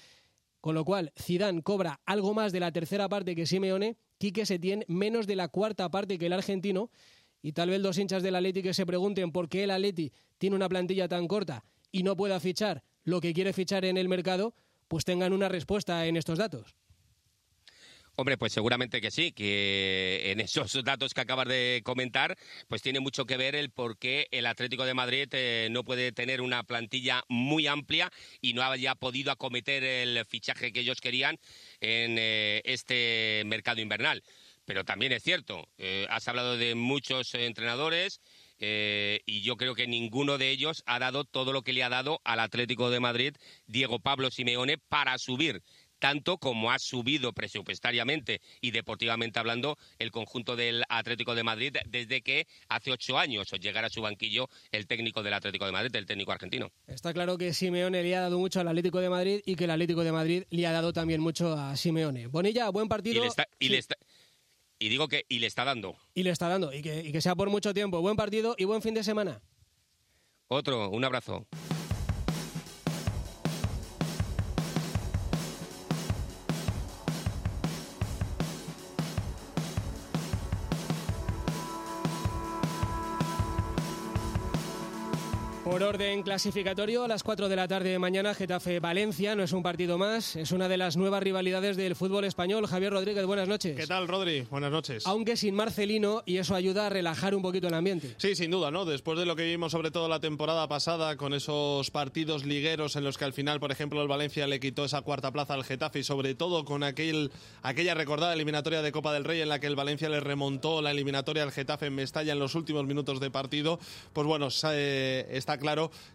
Con lo cual, Zidane cobra algo más de la tercera parte que Simeone, Quique Setién menos de la cuarta parte que el argentino. Y tal vez los hinchas del Atleti que se pregunten por qué el Atleti tiene una plantilla tan corta y no pueda fichar lo que quiere fichar en el mercado, pues tengan una respuesta en estos datos. Hombre, pues seguramente que sí, que en esos [LAUGHS] datos que acabas de comentar, pues tiene mucho que ver el por qué el Atlético de Madrid eh, no puede tener una plantilla muy amplia y no haya podido acometer el fichaje que ellos querían en eh, este mercado invernal. Pero también es cierto, eh, has hablado de muchos entrenadores y yo creo que ninguno de ellos ha dado todo lo que le ha dado al Atlético de Madrid Diego Pablo Simeone para subir tanto como ha subido presupuestariamente y deportivamente hablando el conjunto del Atlético de Madrid desde que hace ocho años llegara a su banquillo el técnico del Atlético de Madrid, el técnico argentino. Está claro que Simeone le ha dado mucho al Atlético de Madrid y que el Atlético de Madrid le ha dado también mucho a Simeone. Bonilla, buen partido. Y, le está, y, sí. le está, y digo que y le está dando. Y le está dando, y que, y que sea por mucho tiempo. Buen partido y buen fin de semana. Otro, un abrazo. Por orden clasificatorio, a las 4 de la tarde de mañana, Getafe-Valencia. No es un partido más, es una de las nuevas rivalidades del fútbol español. Javier Rodríguez, buenas noches. ¿Qué tal, Rodri? Buenas noches. Aunque sin Marcelino, y eso ayuda a relajar un poquito el ambiente. Sí, sin duda, ¿no? Después de lo que vimos sobre todo la temporada pasada, con esos partidos ligueros en los que al final, por ejemplo, el Valencia le quitó esa cuarta plaza al Getafe y sobre todo con aquel, aquella recordada eliminatoria de Copa del Rey en la que el Valencia le remontó la eliminatoria al Getafe en Mestalla en los últimos minutos de partido, pues bueno, eh, está claro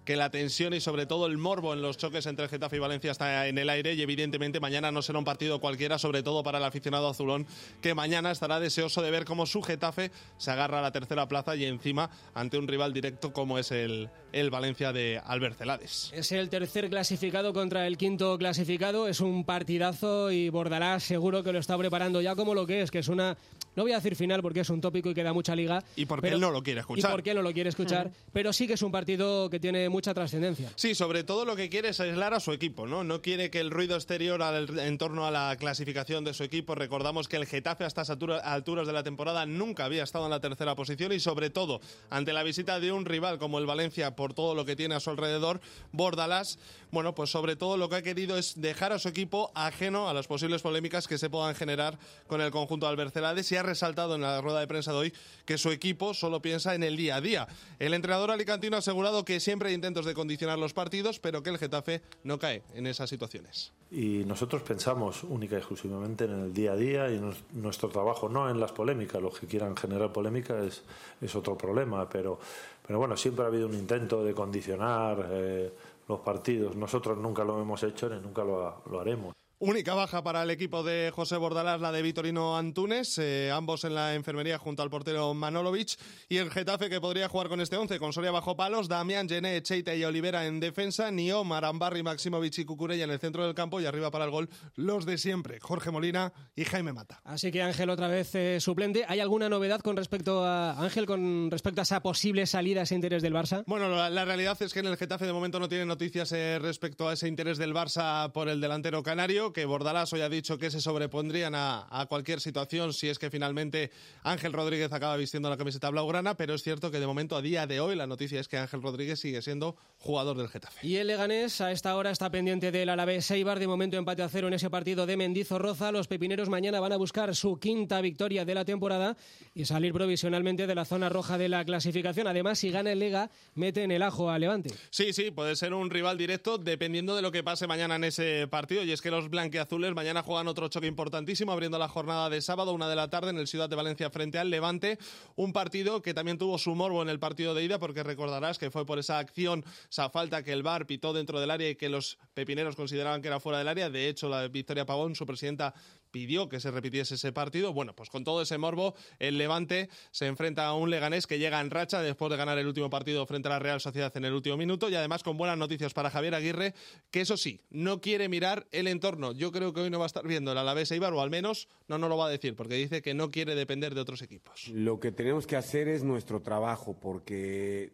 que la tensión y sobre todo el morbo en los choques entre Getafe y Valencia está en el aire y evidentemente mañana no será un partido cualquiera, sobre todo para el aficionado azulón, que mañana estará deseoso de ver cómo su Getafe se agarra a la tercera plaza y encima ante un rival directo como es el, el Valencia de Albert Celades. Es el tercer clasificado contra el quinto clasificado, es un partidazo y Bordalás seguro que lo está preparando ya como lo que es, que es una no voy a decir final porque es un tópico y queda mucha liga. Y porque él no lo quiere escuchar. Y porque él no lo quiere escuchar. pero sí que es un partido que tiene mucha trascendencia. Sí, sobre todo lo que quiere es aislar a su equipo, ¿no? No quiere que el ruido exterior en torno a la clasificación de su equipo. Recordamos que el Getafe a estas alturas de la temporada nunca había estado en la tercera posición y sobre todo ante la visita de un rival como el Valencia por todo lo que tiene a su alrededor, Bordalás, bueno, pues sobre todo lo que ha querido es dejar a su equipo ajeno a las posibles polémicas que se puedan generar con el conjunto de Albercelades y resaltado en la rueda de prensa de hoy que su equipo solo piensa en el día a día. El entrenador alicantino ha asegurado que siempre hay intentos de condicionar los partidos, pero que el Getafe no cae en esas situaciones. Y nosotros pensamos única y exclusivamente en el día a día y en nuestro trabajo, no en las polémicas. Los que quieran generar polémica es, es otro problema, pero, pero bueno, siempre ha habido un intento de condicionar eh, los partidos. Nosotros nunca lo hemos hecho ni nunca lo, lo haremos. Única baja para el equipo de José Bordalás, la de Vitorino Antunes, eh, ambos en la enfermería junto al portero Manolovic, y el Getafe que podría jugar con este 11, con Soria bajo palos, Damián, Gené, Cheita y Olivera en defensa, Nio, Marambarri, Maximovic y Cucurella en el centro del campo y arriba para el gol los de siempre, Jorge Molina y Jaime Mata. Así que Ángel otra vez eh, suplente. ¿Hay alguna novedad con respecto a Ángel, con respecto a esa posible salida, ese interés del Barça? Bueno, la, realidad es que en el Getafe de momento no tiene noticias eh, respecto a ese interés del Barça por el delantero canario que Bordalás hoy ha dicho que se sobrepondrían a, cualquier situación si es que finalmente Ángel Rodríguez acaba vistiendo la camiseta blaugrana, pero es cierto que de momento, a día de hoy, la noticia es que Ángel Rodríguez sigue siendo jugador del Getafe. Y el Leganés a esta hora está pendiente del Alavés Seibar, de momento empate a cero en ese partido de Mendizorroza. Los pepineros mañana van a buscar su quinta victoria de la temporada y salir provisionalmente de la zona roja de la clasificación. Además, si gana el Lega, mete en el ajo a Levante. Sí, sí, puede ser un rival directo dependiendo de lo que pase mañana en ese partido. Y es que los blanqueazules mañana juegan otro choque importantísimo, abriendo la jornada de sábado, una de la tarde, en el Ciudad de Valencia frente al Levante. Un partido que también tuvo su morbo en el partido de ida, porque recordarás que fue por esa acción, esa falta que el VAR pitó dentro del área y que los pepineros consideraban que era fuera del área. De hecho, la Victoria Pavón, su presidenta, pidió que se repitiese ese partido. Bueno, pues con todo ese morbo, el Levante se enfrenta a un Leganés que llega en racha después de ganar el último partido frente a la Real Sociedad en el último minuto y además con buenas noticias para Javier Aguirre, que eso sí, no quiere mirar el entorno. Yo creo que hoy no va a estar viendo el Alavés Eibar, o al menos no nos lo va a decir, porque dice que no quiere depender de otros equipos. Lo que tenemos que hacer es nuestro trabajo, porque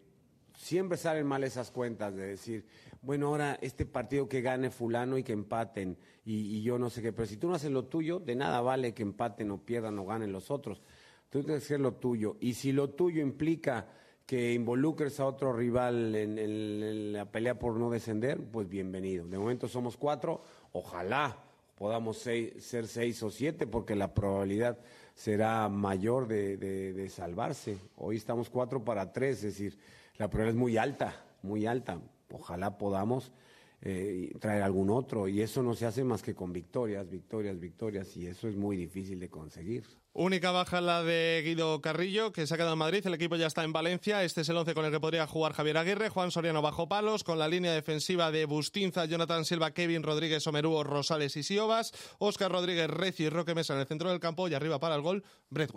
siempre salen mal esas cuentas de decir, bueno, ahora este partido que gane fulano y que empaten y, yo no sé qué, pero si tú no haces lo tuyo, de nada vale que empaten o pierdan o ganen los otros. Tú tienes que hacer lo tuyo. Y si lo tuyo implica que involucres a otro rival en, la pelea por no descender, pues bienvenido. De momento somos cuatro, ojalá podamos ser seis o siete, porque la probabilidad será mayor de salvarse. Hoy estamos cuatro para tres, es decir, la probabilidad es muy alta, muy alta ojalá podamos eh, traer algún otro. Y eso no se hace más que con victorias, victorias, victorias, y eso es muy difícil de conseguir. Única baja la de Guido Carrillo, que se ha quedado en Madrid. El equipo ya está en Valencia. Este es el once con el que podría jugar Javier Aguirre. Juan Soriano bajo palos, con la línea defensiva de Bustinza, Jonathan Silva, Kevin Rodríguez, Omerúo, Rosales y Siobas. Oscar Rodríguez, Reci y Roque Mesa en el centro del campo y arriba para el gol, Brett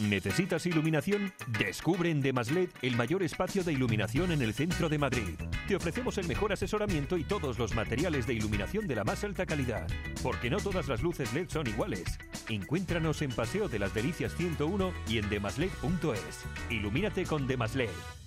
¿Necesitas iluminación? Descubre en Demaslet el mayor espacio de iluminación en el centro de Madrid. Te ofrecemos el mejor asesoramiento y todos los materiales de iluminación de la más alta calidad. Porque no todas las luces LED son iguales. Encuéntranos en Paseo de las Delicias 101 y en demaslet.es. Ilumínate con Demaslet.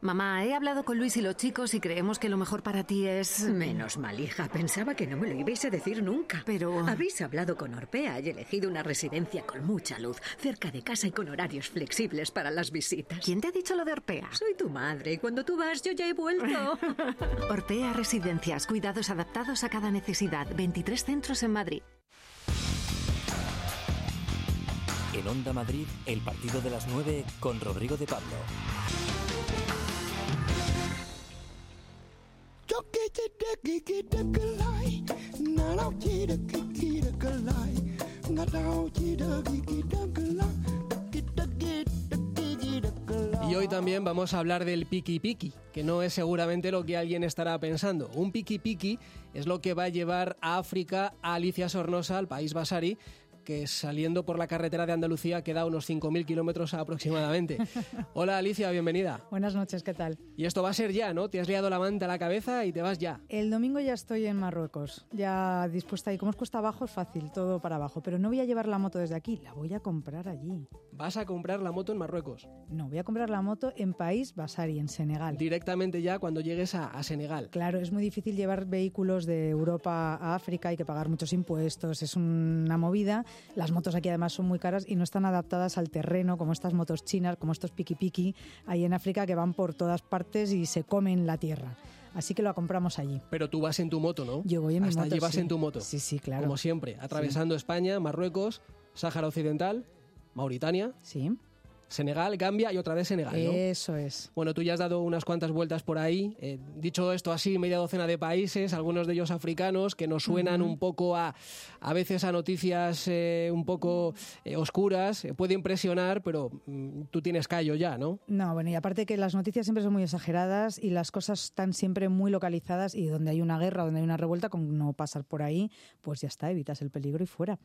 Mamá, he hablado con Luis y los chicos y creemos que lo mejor para ti es... Menos mal, hija. Pensaba que no me lo ibais a decir nunca. Pero... Habéis hablado con Orpea y elegido una residencia con mucha luz, cerca de casa y con horarios flexibles para las visitas. ¿Quién te ha dicho lo de Orpea? Soy tu madre y cuando tú vas yo ya he vuelto. [LAUGHS] Orpea Residencias, cuidados adaptados a cada necesidad. 23 centros en Madrid. En Onda Madrid, el partido de las 9 con Rodrigo de Pablo. Y hoy también vamos a hablar del piki piki, que no es seguramente lo que alguien estará pensando. Un piki piki es lo que va a llevar a África a Alicia Sornosa, al país Basari, que saliendo por la carretera de Andalucía queda unos 5.000 kilómetros aproximadamente. [LAUGHS] Hola Alicia, bienvenida. Buenas noches, ¿qué tal? Y esto va a ser ya, ¿no? Te has liado la manta a la cabeza y te vas ya. El domingo ya estoy en Marruecos, ya dispuesta. Y como es cuesta abajo, es fácil, todo para abajo. Pero no voy a llevar la moto desde aquí, la voy a comprar allí. ¿Vas a comprar la moto en Marruecos? No, voy a comprar la moto en País Basari, en Senegal. Directamente ya cuando llegues a, a Senegal. Claro, es muy difícil llevar vehículos de Europa a África, hay que pagar muchos impuestos, es una movida. Las motos aquí además son muy caras y no están adaptadas al terreno, como estas motos chinas, como estos piki piki, ahí en África que van por todas partes y se comen la tierra. Así que lo compramos allí. Pero tú vas en tu moto, ¿no? Yo voy en mi Hasta moto. allí vas sí. en tu moto. Sí, sí, claro. Como siempre, atravesando España, Marruecos, Sáhara Occidental, Mauritania. Sí. Senegal, Gambia y otra vez Senegal, ¿no? Eso es. Bueno, tú ya has dado unas cuantas vueltas por ahí. Eh, dicho esto así, media docena de países, algunos de ellos africanos, que nos suenan un poco a, a veces a noticias eh, un poco eh, oscuras. Puede impresionar, pero mm, tú tienes callo ya, ¿no? No, bueno, y aparte que las noticias siempre son muy exageradas y las cosas están siempre muy localizadas y donde hay una guerra, donde hay una revuelta, con no pasar por ahí, pues ya está, evitas el peligro y fuera.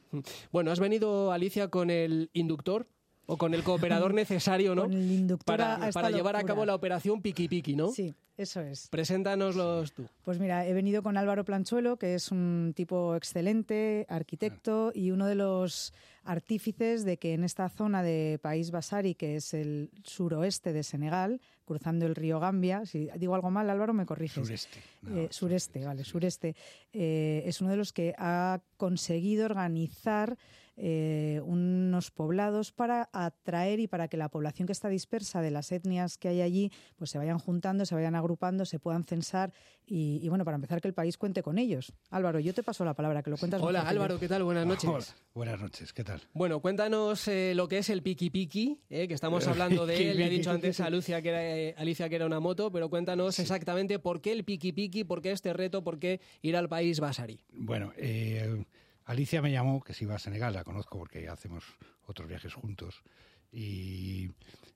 Bueno, has venido, Alicia, con el inductor o con el cooperador [LAUGHS] necesario, ¿no? Con el inductor a para, esta para llevar a cabo la operación Piki Piki, ¿no? Sí, eso es. Preséntanoslos tú. Pues mira, he venido con Álvaro Planchuelo, que es un tipo excelente, arquitecto y uno de los artífices de que en esta zona de País Basari, que es el suroeste de Senegal, cruzando el río Gambia, si digo algo mal, Álvaro, me corriges. Sureste. Eh, sureste, vale, sureste. Eh, es uno de los que ha conseguido organizar eh, unos poblados para atraer y para que la población que está dispersa de las etnias que hay allí pues se vayan juntando, se vayan agrupando, se puedan censar y, y, bueno, para empezar que el país cuente con ellos. Álvaro, yo te paso la palabra, que lo cuentas Hola yo. Álvaro, ¿qué tal? Buenas noches. Hola, buenas noches, ¿qué tal? Bueno, cuéntanos eh, lo que es el Piki Piki, eh, que estamos hablando de [LAUGHS] él. Le he dicho antes a Lucia que era, eh, Alicia que era una moto, pero cuéntanos exactamente por qué el Piki Piki, por qué este reto, por qué ir al país Basari. Bueno, eh, Alicia me llamó, que se iba a Senegal, la conozco porque hacemos otros viajes juntos, y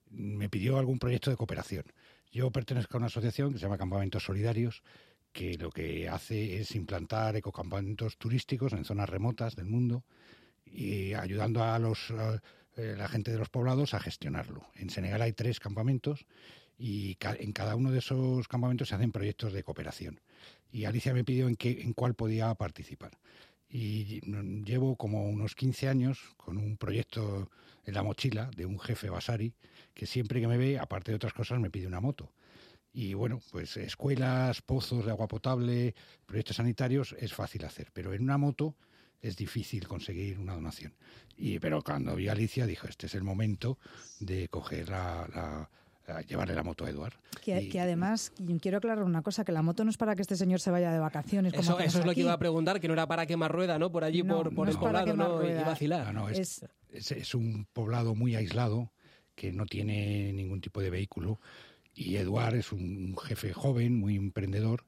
me pidió algún proyecto de cooperación. Yo pertenezco a una asociación que se llama Campamentos Solidarios, que lo que hace es implantar ecocampamentos turísticos en zonas remotas del mundo y ayudando a los eh, la gente de los poblados a gestionarlo. En Senegal hay tres campamentos y en cada uno de esos campamentos se hacen proyectos de cooperación. Y Alicia me pidió en, qué, en cuál podía participar. Y llevo como unos 15 años con un proyecto en la mochila de un jefe Basari que siempre que me ve, aparte de otras cosas, me pide una moto. Y bueno, pues escuelas, pozos de agua potable, proyectos sanitarios es fácil hacer, pero en una moto es difícil conseguir una donación. Y, pero cuando vi a Alicia dijo, este es el momento de coger la a llevarle la moto a Eduard. Que, Y- que además, y quiero aclarar una cosa, que la moto no es para que este señor se vaya de vacaciones. como Eso, es lo que iba a preguntar, que no era para quemar rueda, ¿no? Por allí, No, por, por no el poblado, quemar ¿no? Y rueda. vacilar. Ah, no, es, es- es un poblado muy aislado que no tiene ningún tipo de vehículo y Eduard es un jefe joven, muy emprendedor,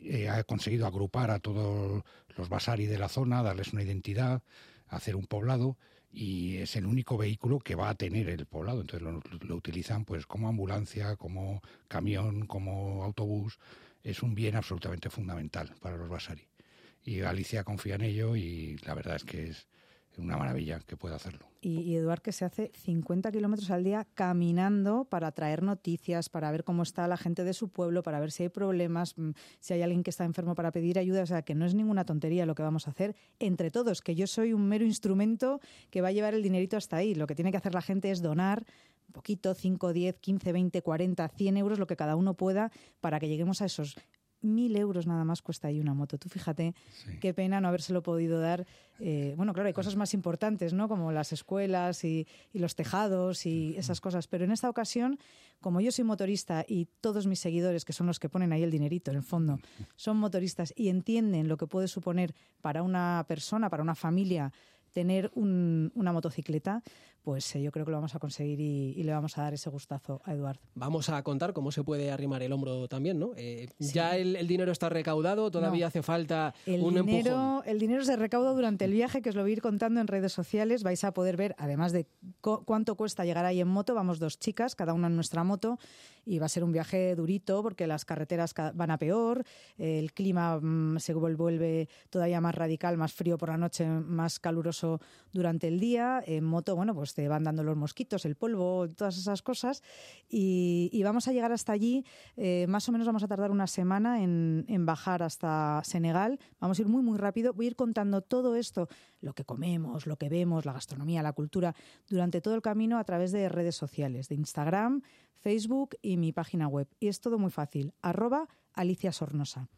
eh, ha conseguido agrupar a todos los basari de la zona, darles una identidad, hacer un poblado y es el único vehículo que va a tener el poblado. Entonces lo, lo utilizan pues como ambulancia, como camión, como autobús. Es un bien absolutamente fundamental para los basari. Y Alicia confía en ello y la verdad es que es una maravilla que pueda hacerlo. Y, y Eduard que se hace 50 kilómetros al día caminando para traer noticias, para ver cómo está la gente de su pueblo, para ver si hay problemas, mm, si hay alguien que está enfermo para pedir ayuda. O sea, que no es ninguna tontería lo que vamos a hacer entre todos, que yo soy un mero instrumento que va a llevar el dinerito hasta ahí. Lo que tiene que hacer la gente es donar un poquito, 5, 10, 15, 20, 40, 100 euros, lo que cada uno pueda, para que lleguemos a esos mil euros nada más cuesta ahí una moto. Tú fíjate qué pena no habérselo podido dar. Eh, bueno, claro, hay cosas más importantes, ¿no? Como las escuelas y, y, los tejados y esas cosas. Pero en esta ocasión, como yo soy motorista y todos mis seguidores, que son los que ponen ahí el dinerito en el fondo, son motoristas y entienden lo que puede suponer para una persona, para una familia, tener un, una motocicleta, pues eh, yo creo que lo vamos a conseguir y, y, le vamos a dar ese gustazo a Eduardo. Vamos a contar cómo se puede arrimar el hombro también, ¿no? Eh, sí. Ya el, el, dinero está recaudado, todavía no. hace falta el un dinero, empujón. El dinero se recauda durante el viaje, que os lo voy a ir contando en redes sociales. Vais a poder ver, además de cuánto cuesta llegar ahí en moto, vamos dos chicas, cada una en nuestra moto, y va a ser un viaje durito porque las carreteras van a peor, el clima mmm, se vuelve todavía más radical, más frío por la noche, más caluroso durante el día. En moto, bueno, pues te van dando los mosquitos, el polvo, todas esas cosas. Y, y vamos a llegar hasta allí, eh, más o menos vamos a tardar una semana en, en, bajar hasta Senegal. Vamos a ir muy, muy rápido. Voy a ir contando todo esto, lo que comemos, lo que vemos, la gastronomía, la cultura, durante todo el camino a través de redes sociales, de Instagram, Facebook y mi página web. Y es todo muy fácil, arroba Alicia Sornosa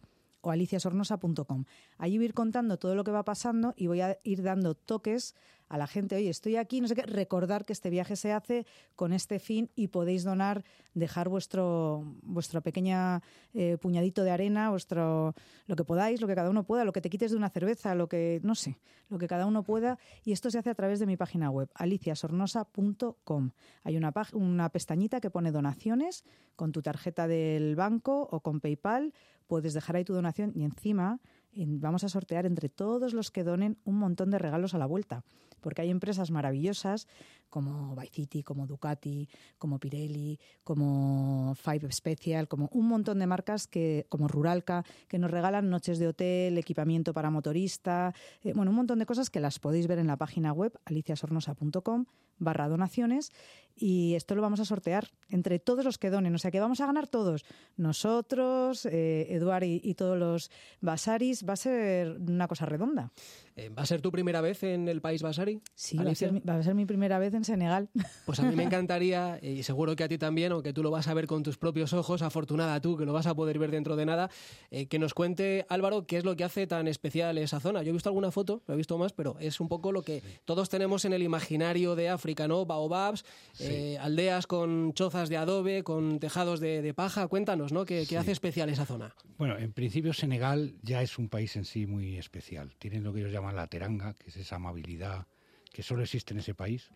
o aliciasornosa.com. Allí voy a ir contando todo lo que va pasando y voy a ir dando toques a la gente, oye, estoy aquí, no sé qué, recordar que este viaje se hace con este fin y podéis donar, dejar vuestro vuestro pequeña eh, puñadito de arena, vuestro lo que podáis, lo que cada uno pueda, lo que te quites de una cerveza, lo que, no sé, lo que cada uno pueda. Y esto se hace a través de mi página web, aliciasornosa.com. Hay una, una pestañita que pone donaciones con tu tarjeta del banco o con PayPal. Puedes dejar ahí tu donación y encima vamos a sortear entre todos los que donen un montón de regalos a la vuelta, porque hay empresas maravillosas como By City, como Ducati, como Pirelli, como Five Special, como un montón de marcas que, como Ruralca, que nos regalan noches de hotel, equipamiento para motorista, eh, bueno, un montón de cosas que las podéis ver en la página web aliciasornosa.com barra donaciones y esto lo vamos a sortear entre todos los que donen, o sea que vamos a ganar todos, nosotros, eh, Eduard y, y, todos los basaris, va a ser una cosa redonda. Eh, ¿Va a ser tu primera vez en el país basari? Sí, va a, ser, va a, ser, mi primera vez en Senegal. [LAUGHS] Pues a mí me encantaría, y seguro que a ti también, aunque tú lo vas a ver con tus propios ojos, afortunada tú, que lo vas a poder ver dentro de nada, eh, que nos cuente Álvaro qué es lo que hace tan especial esa zona. Yo he visto alguna foto, lo he visto más, pero es un poco lo que todos tenemos en el imaginario de África, ¿no? Baobabs, sí. eh, aldeas con chozas de adobe, con tejados de, de paja. Cuéntanos, ¿no? ¿Qué, sí. ¿Qué, hace especial esa zona? Bueno, en principio Senegal ya es un país en sí muy especial. Tienen lo que ellos llaman la teranga, que es esa amabilidad que solo existe en ese país,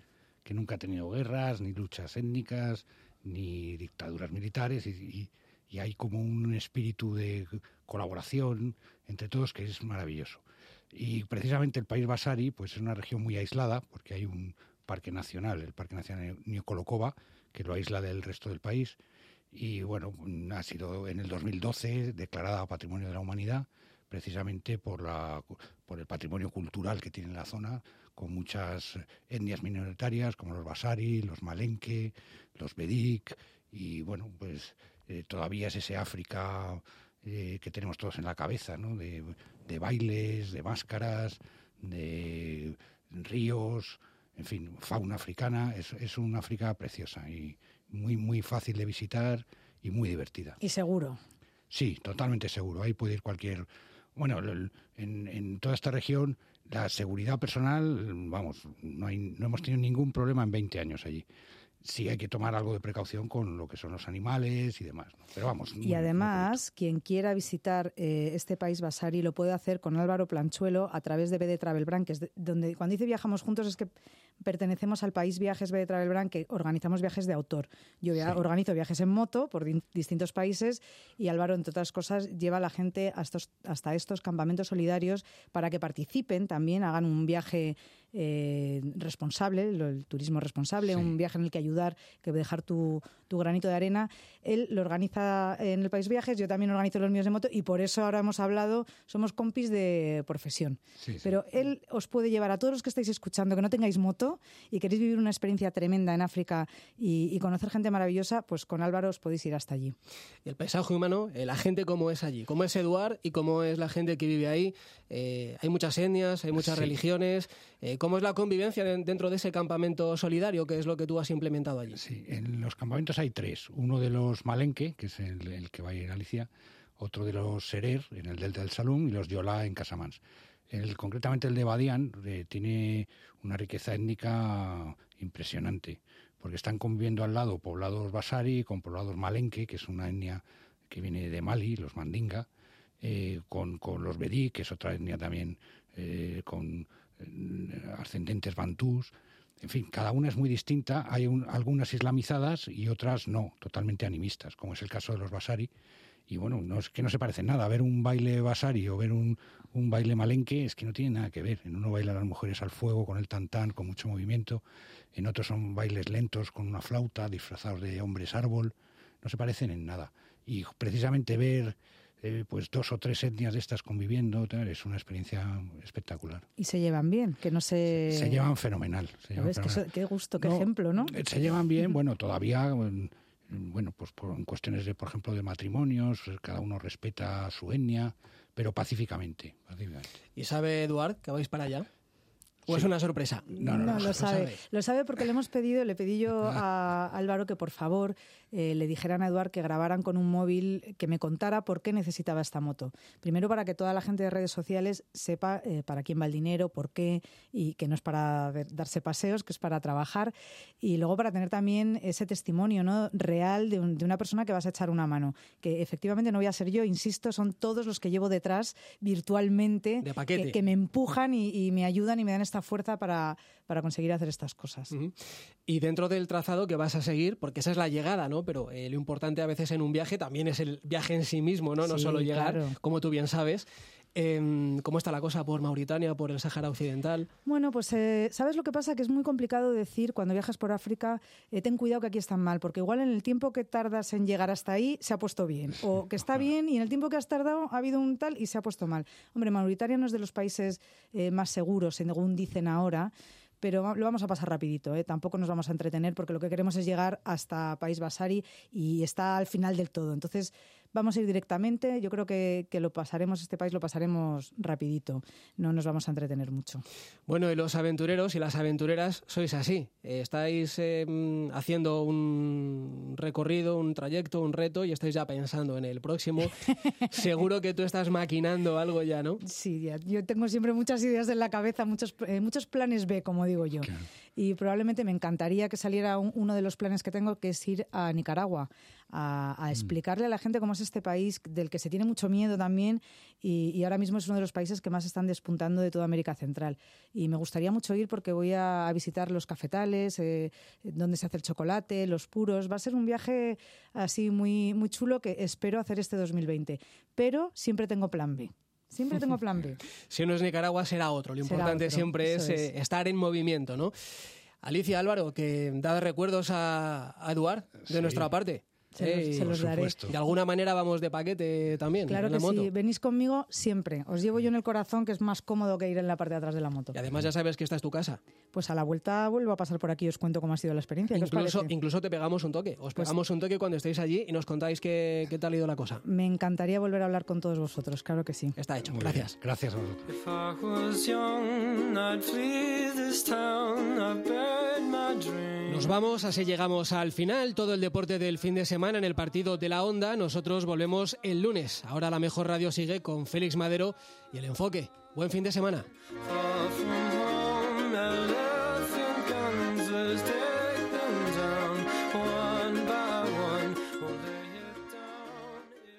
que nunca ha tenido guerras, ni luchas étnicas, ni dictaduras militares, y, y, y hay como un espíritu de colaboración entre todos que es maravilloso. Y precisamente el país Basari pues es una región muy aislada, porque hay un parque nacional, el Parque Nacional Niocolocoba, que lo aísla del resto del país, y bueno, ha sido en el 2012 declarada Patrimonio de la Humanidad, precisamente por, la, por el patrimonio cultural que tiene la zona, con muchas etnias minoritarias como los Basari, los Malenque, los Bedik, y bueno, pues eh, todavía es ese África eh, que tenemos todos en la cabeza, ¿no? De, de bailes, de máscaras, de ríos, en fin, fauna africana, es, es un África preciosa y muy, muy fácil de visitar y muy divertida. Y seguro. Sí, totalmente seguro. Ahí puede ir cualquier bueno, en, en, toda esta región la seguridad personal, vamos, no, hay, no hemos tenido ningún problema en 20 años allí. Sí hay que tomar algo de precaución con lo que son los animales y demás. ¿no? Pero vamos. Y no, además, no quien quiera visitar eh, este país Basari lo puede hacer con Álvaro Planchuelo a través de BD Travel Brand, que es de, donde cuando dice viajamos juntos es que pertenecemos al país Viajes BD Travel Brand, que organizamos viajes de autor. Yo sí. organizo viajes en moto por di distintos países y Álvaro, entre otras cosas, lleva a la gente a estos, hasta estos campamentos solidarios para que participen también, hagan un viaje eh, responsable, el turismo responsable, sí. un viaje en el que ayudar, que dejar tu, tu, granito de arena. Él lo organiza en el País Viajes, yo también organizo los míos de moto y por eso ahora hemos hablado, somos compis de profesión. Sí, Pero él os puede llevar a todos los que estáis escuchando, que no tengáis moto, y queréis vivir una experiencia tremenda en África y, y conocer gente maravillosa, pues con Álvaro os podéis ir hasta allí. El paisaje humano, eh, la gente cómo es allí, cómo es Eduard y cómo es la gente que vive ahí. Eh, hay muchas etnias, hay muchas Sí. religiones. eh, ¿Cómo es la convivencia de- dentro de ese campamento solidario, que es lo que tú has implementado allí? Sí, en los campamentos hay tres. Uno de los Malenque, que es el, el que va a ir a Alicia, otro de los Serer, en el Delta del Salón, y los Yolá en Casamans. El, concretamente el de Badián eh, tiene una riqueza étnica impresionante, porque están conviviendo al lado poblados Basari con poblados Malenque, que es una etnia que viene de Mali, los Mandinga, eh, con, con los Bedí, que es otra etnia también eh, con ascendentes bantús. En fin, cada una es muy distinta. Hay un- algunas islamizadas y otras no, totalmente animistas, como es el caso de los Basari. Y bueno, no es que no se parecen nada. Ver un baile Basari o ver un, un baile malenque es que no tiene nada que ver. En uno bailan las mujeres al fuego, con el tantán, con mucho movimiento. En otros son bailes lentos, con una flauta, disfrazados de hombres árbol. No se parecen en nada. Y precisamente ver eh, pues dos o tres etnias de estas conviviendo es una experiencia espectacular. Y se llevan bien, que no se... Se llevan fenomenal. se ¿Lo llevan ves? Que fenomenal. eso- qué gusto, qué No, ejemplo, ¿no? Se llevan bien, bueno, todavía, en- bueno, pues por en cuestiones de, por ejemplo, de matrimonios, eh, cada uno respeta su etnia, pero pacíficamente. pacíficamente. ¿Y sabe Eduard que vais para allá? ¿O es una sorpresa? No, no, No, lo sabe. Lo sabe porque le hemos pedido, le pedí yo a Álvaro que por favor eh, le dijeran a Eduard que grabaran con un móvil, que me contara por qué necesitaba esta moto. Primero para que toda la gente de redes sociales sepa eh, para quién va el dinero, por qué, y que no es para darse paseos, que es para trabajar. Y luego para tener también ese testimonio ¿no? real de, un- de una persona que vas a echar una mano. Que efectivamente no voy a ser yo, insisto, son todos los que llevo detrás virtualmente, De paquete. que, que me empujan y, y me ayudan y me dan esta fuerza para, para conseguir hacer estas cosas. Y dentro del trazado que vas a seguir, porque esa es la llegada, ¿no? Pero eh, lo importante a veces en un viaje también es el viaje en sí mismo, ¿no? No Sí, solo llegar, claro. como tú bien sabes. Em, ¿Cómo está la cosa por Mauritania, por el Sáhara Occidental? Bueno, pues eh, ¿sabes lo que pasa? Que es muy complicado decir cuando viajas por África, eh, ten cuidado que aquí están mal, porque igual en el tiempo que tardas en llegar hasta ahí se ha puesto bien, o que está bien y en el tiempo que has tardado ha habido un tal y se ha puesto mal. Hombre, Mauritania no es de los países eh, más seguros, según dicen ahora, pero lo vamos a pasar rapidito, ¿eh? tampoco nos vamos a entretener porque lo que queremos es llegar hasta País Basari y está al final del todo. Entonces vamos a ir directamente, yo creo que, que lo pasaremos, este país lo pasaremos rapidito, no nos vamos a entretener mucho. Bueno, y los aventureros y las aventureras sois así. Eh, estáis em, haciendo un recorrido, un trayecto, un reto y estáis ya pensando en el próximo. [LAUGHS] Seguro que tú estás maquinando algo ya, ¿no? Sí, ya, yo tengo siempre muchas ideas en la cabeza, muchos, eh, muchos planes B, como digo yo. Y probablemente me encantaría que saliera un- uno de los planes que tengo, que es ir a Nicaragua, a, a explicarle a la gente cómo es este país del que se tiene mucho miedo también y, y ahora mismo es uno de los países que más están despuntando de toda América Central. Y me gustaría mucho ir porque voy a, a visitar los cafetales, eh, donde se hace el chocolate, los puros. Va a ser un viaje así muy, muy chulo que espero hacer este 2020. Pero siempre tengo plan B. Siempre tengo plan B. [LAUGHS] Si no es Nicaragua, será otro. Lo Será importante otro, siempre es, eso es. eh, estar en movimiento, ¿no? Alicia Álvaro, que da recuerdos a, a Eduard de Sí. nuestra parte. Se los- se los por daré. De alguna manera vamos de paquete también Claro en la que moto. sí, venís conmigo siempre. Os llevo yo en el corazón, que es más cómodo que ir en la parte de atrás de la moto. Y además ya sabes que esta es tu casa. Pues a la vuelta vuelvo a pasar por aquí y os cuento cómo ha sido la experiencia. ¿Qué os Incluso, incluso te pegamos un toque. Os Pues- pegamos un toque cuando estéis allí y nos contáis qué, qué tal ha ido la cosa. Me encantaría volver a hablar con todos vosotros, claro que sí. Está hecho. Muy Gracias. bien, Gracias a vosotros. Nos vamos, así llegamos al final. Todo el deporte del fin de semana en el partido de la Onda. Nosotros volvemos el lunes. Ahora la mejor radio sigue con Félix Madero y el enfoque. Buen fin de semana.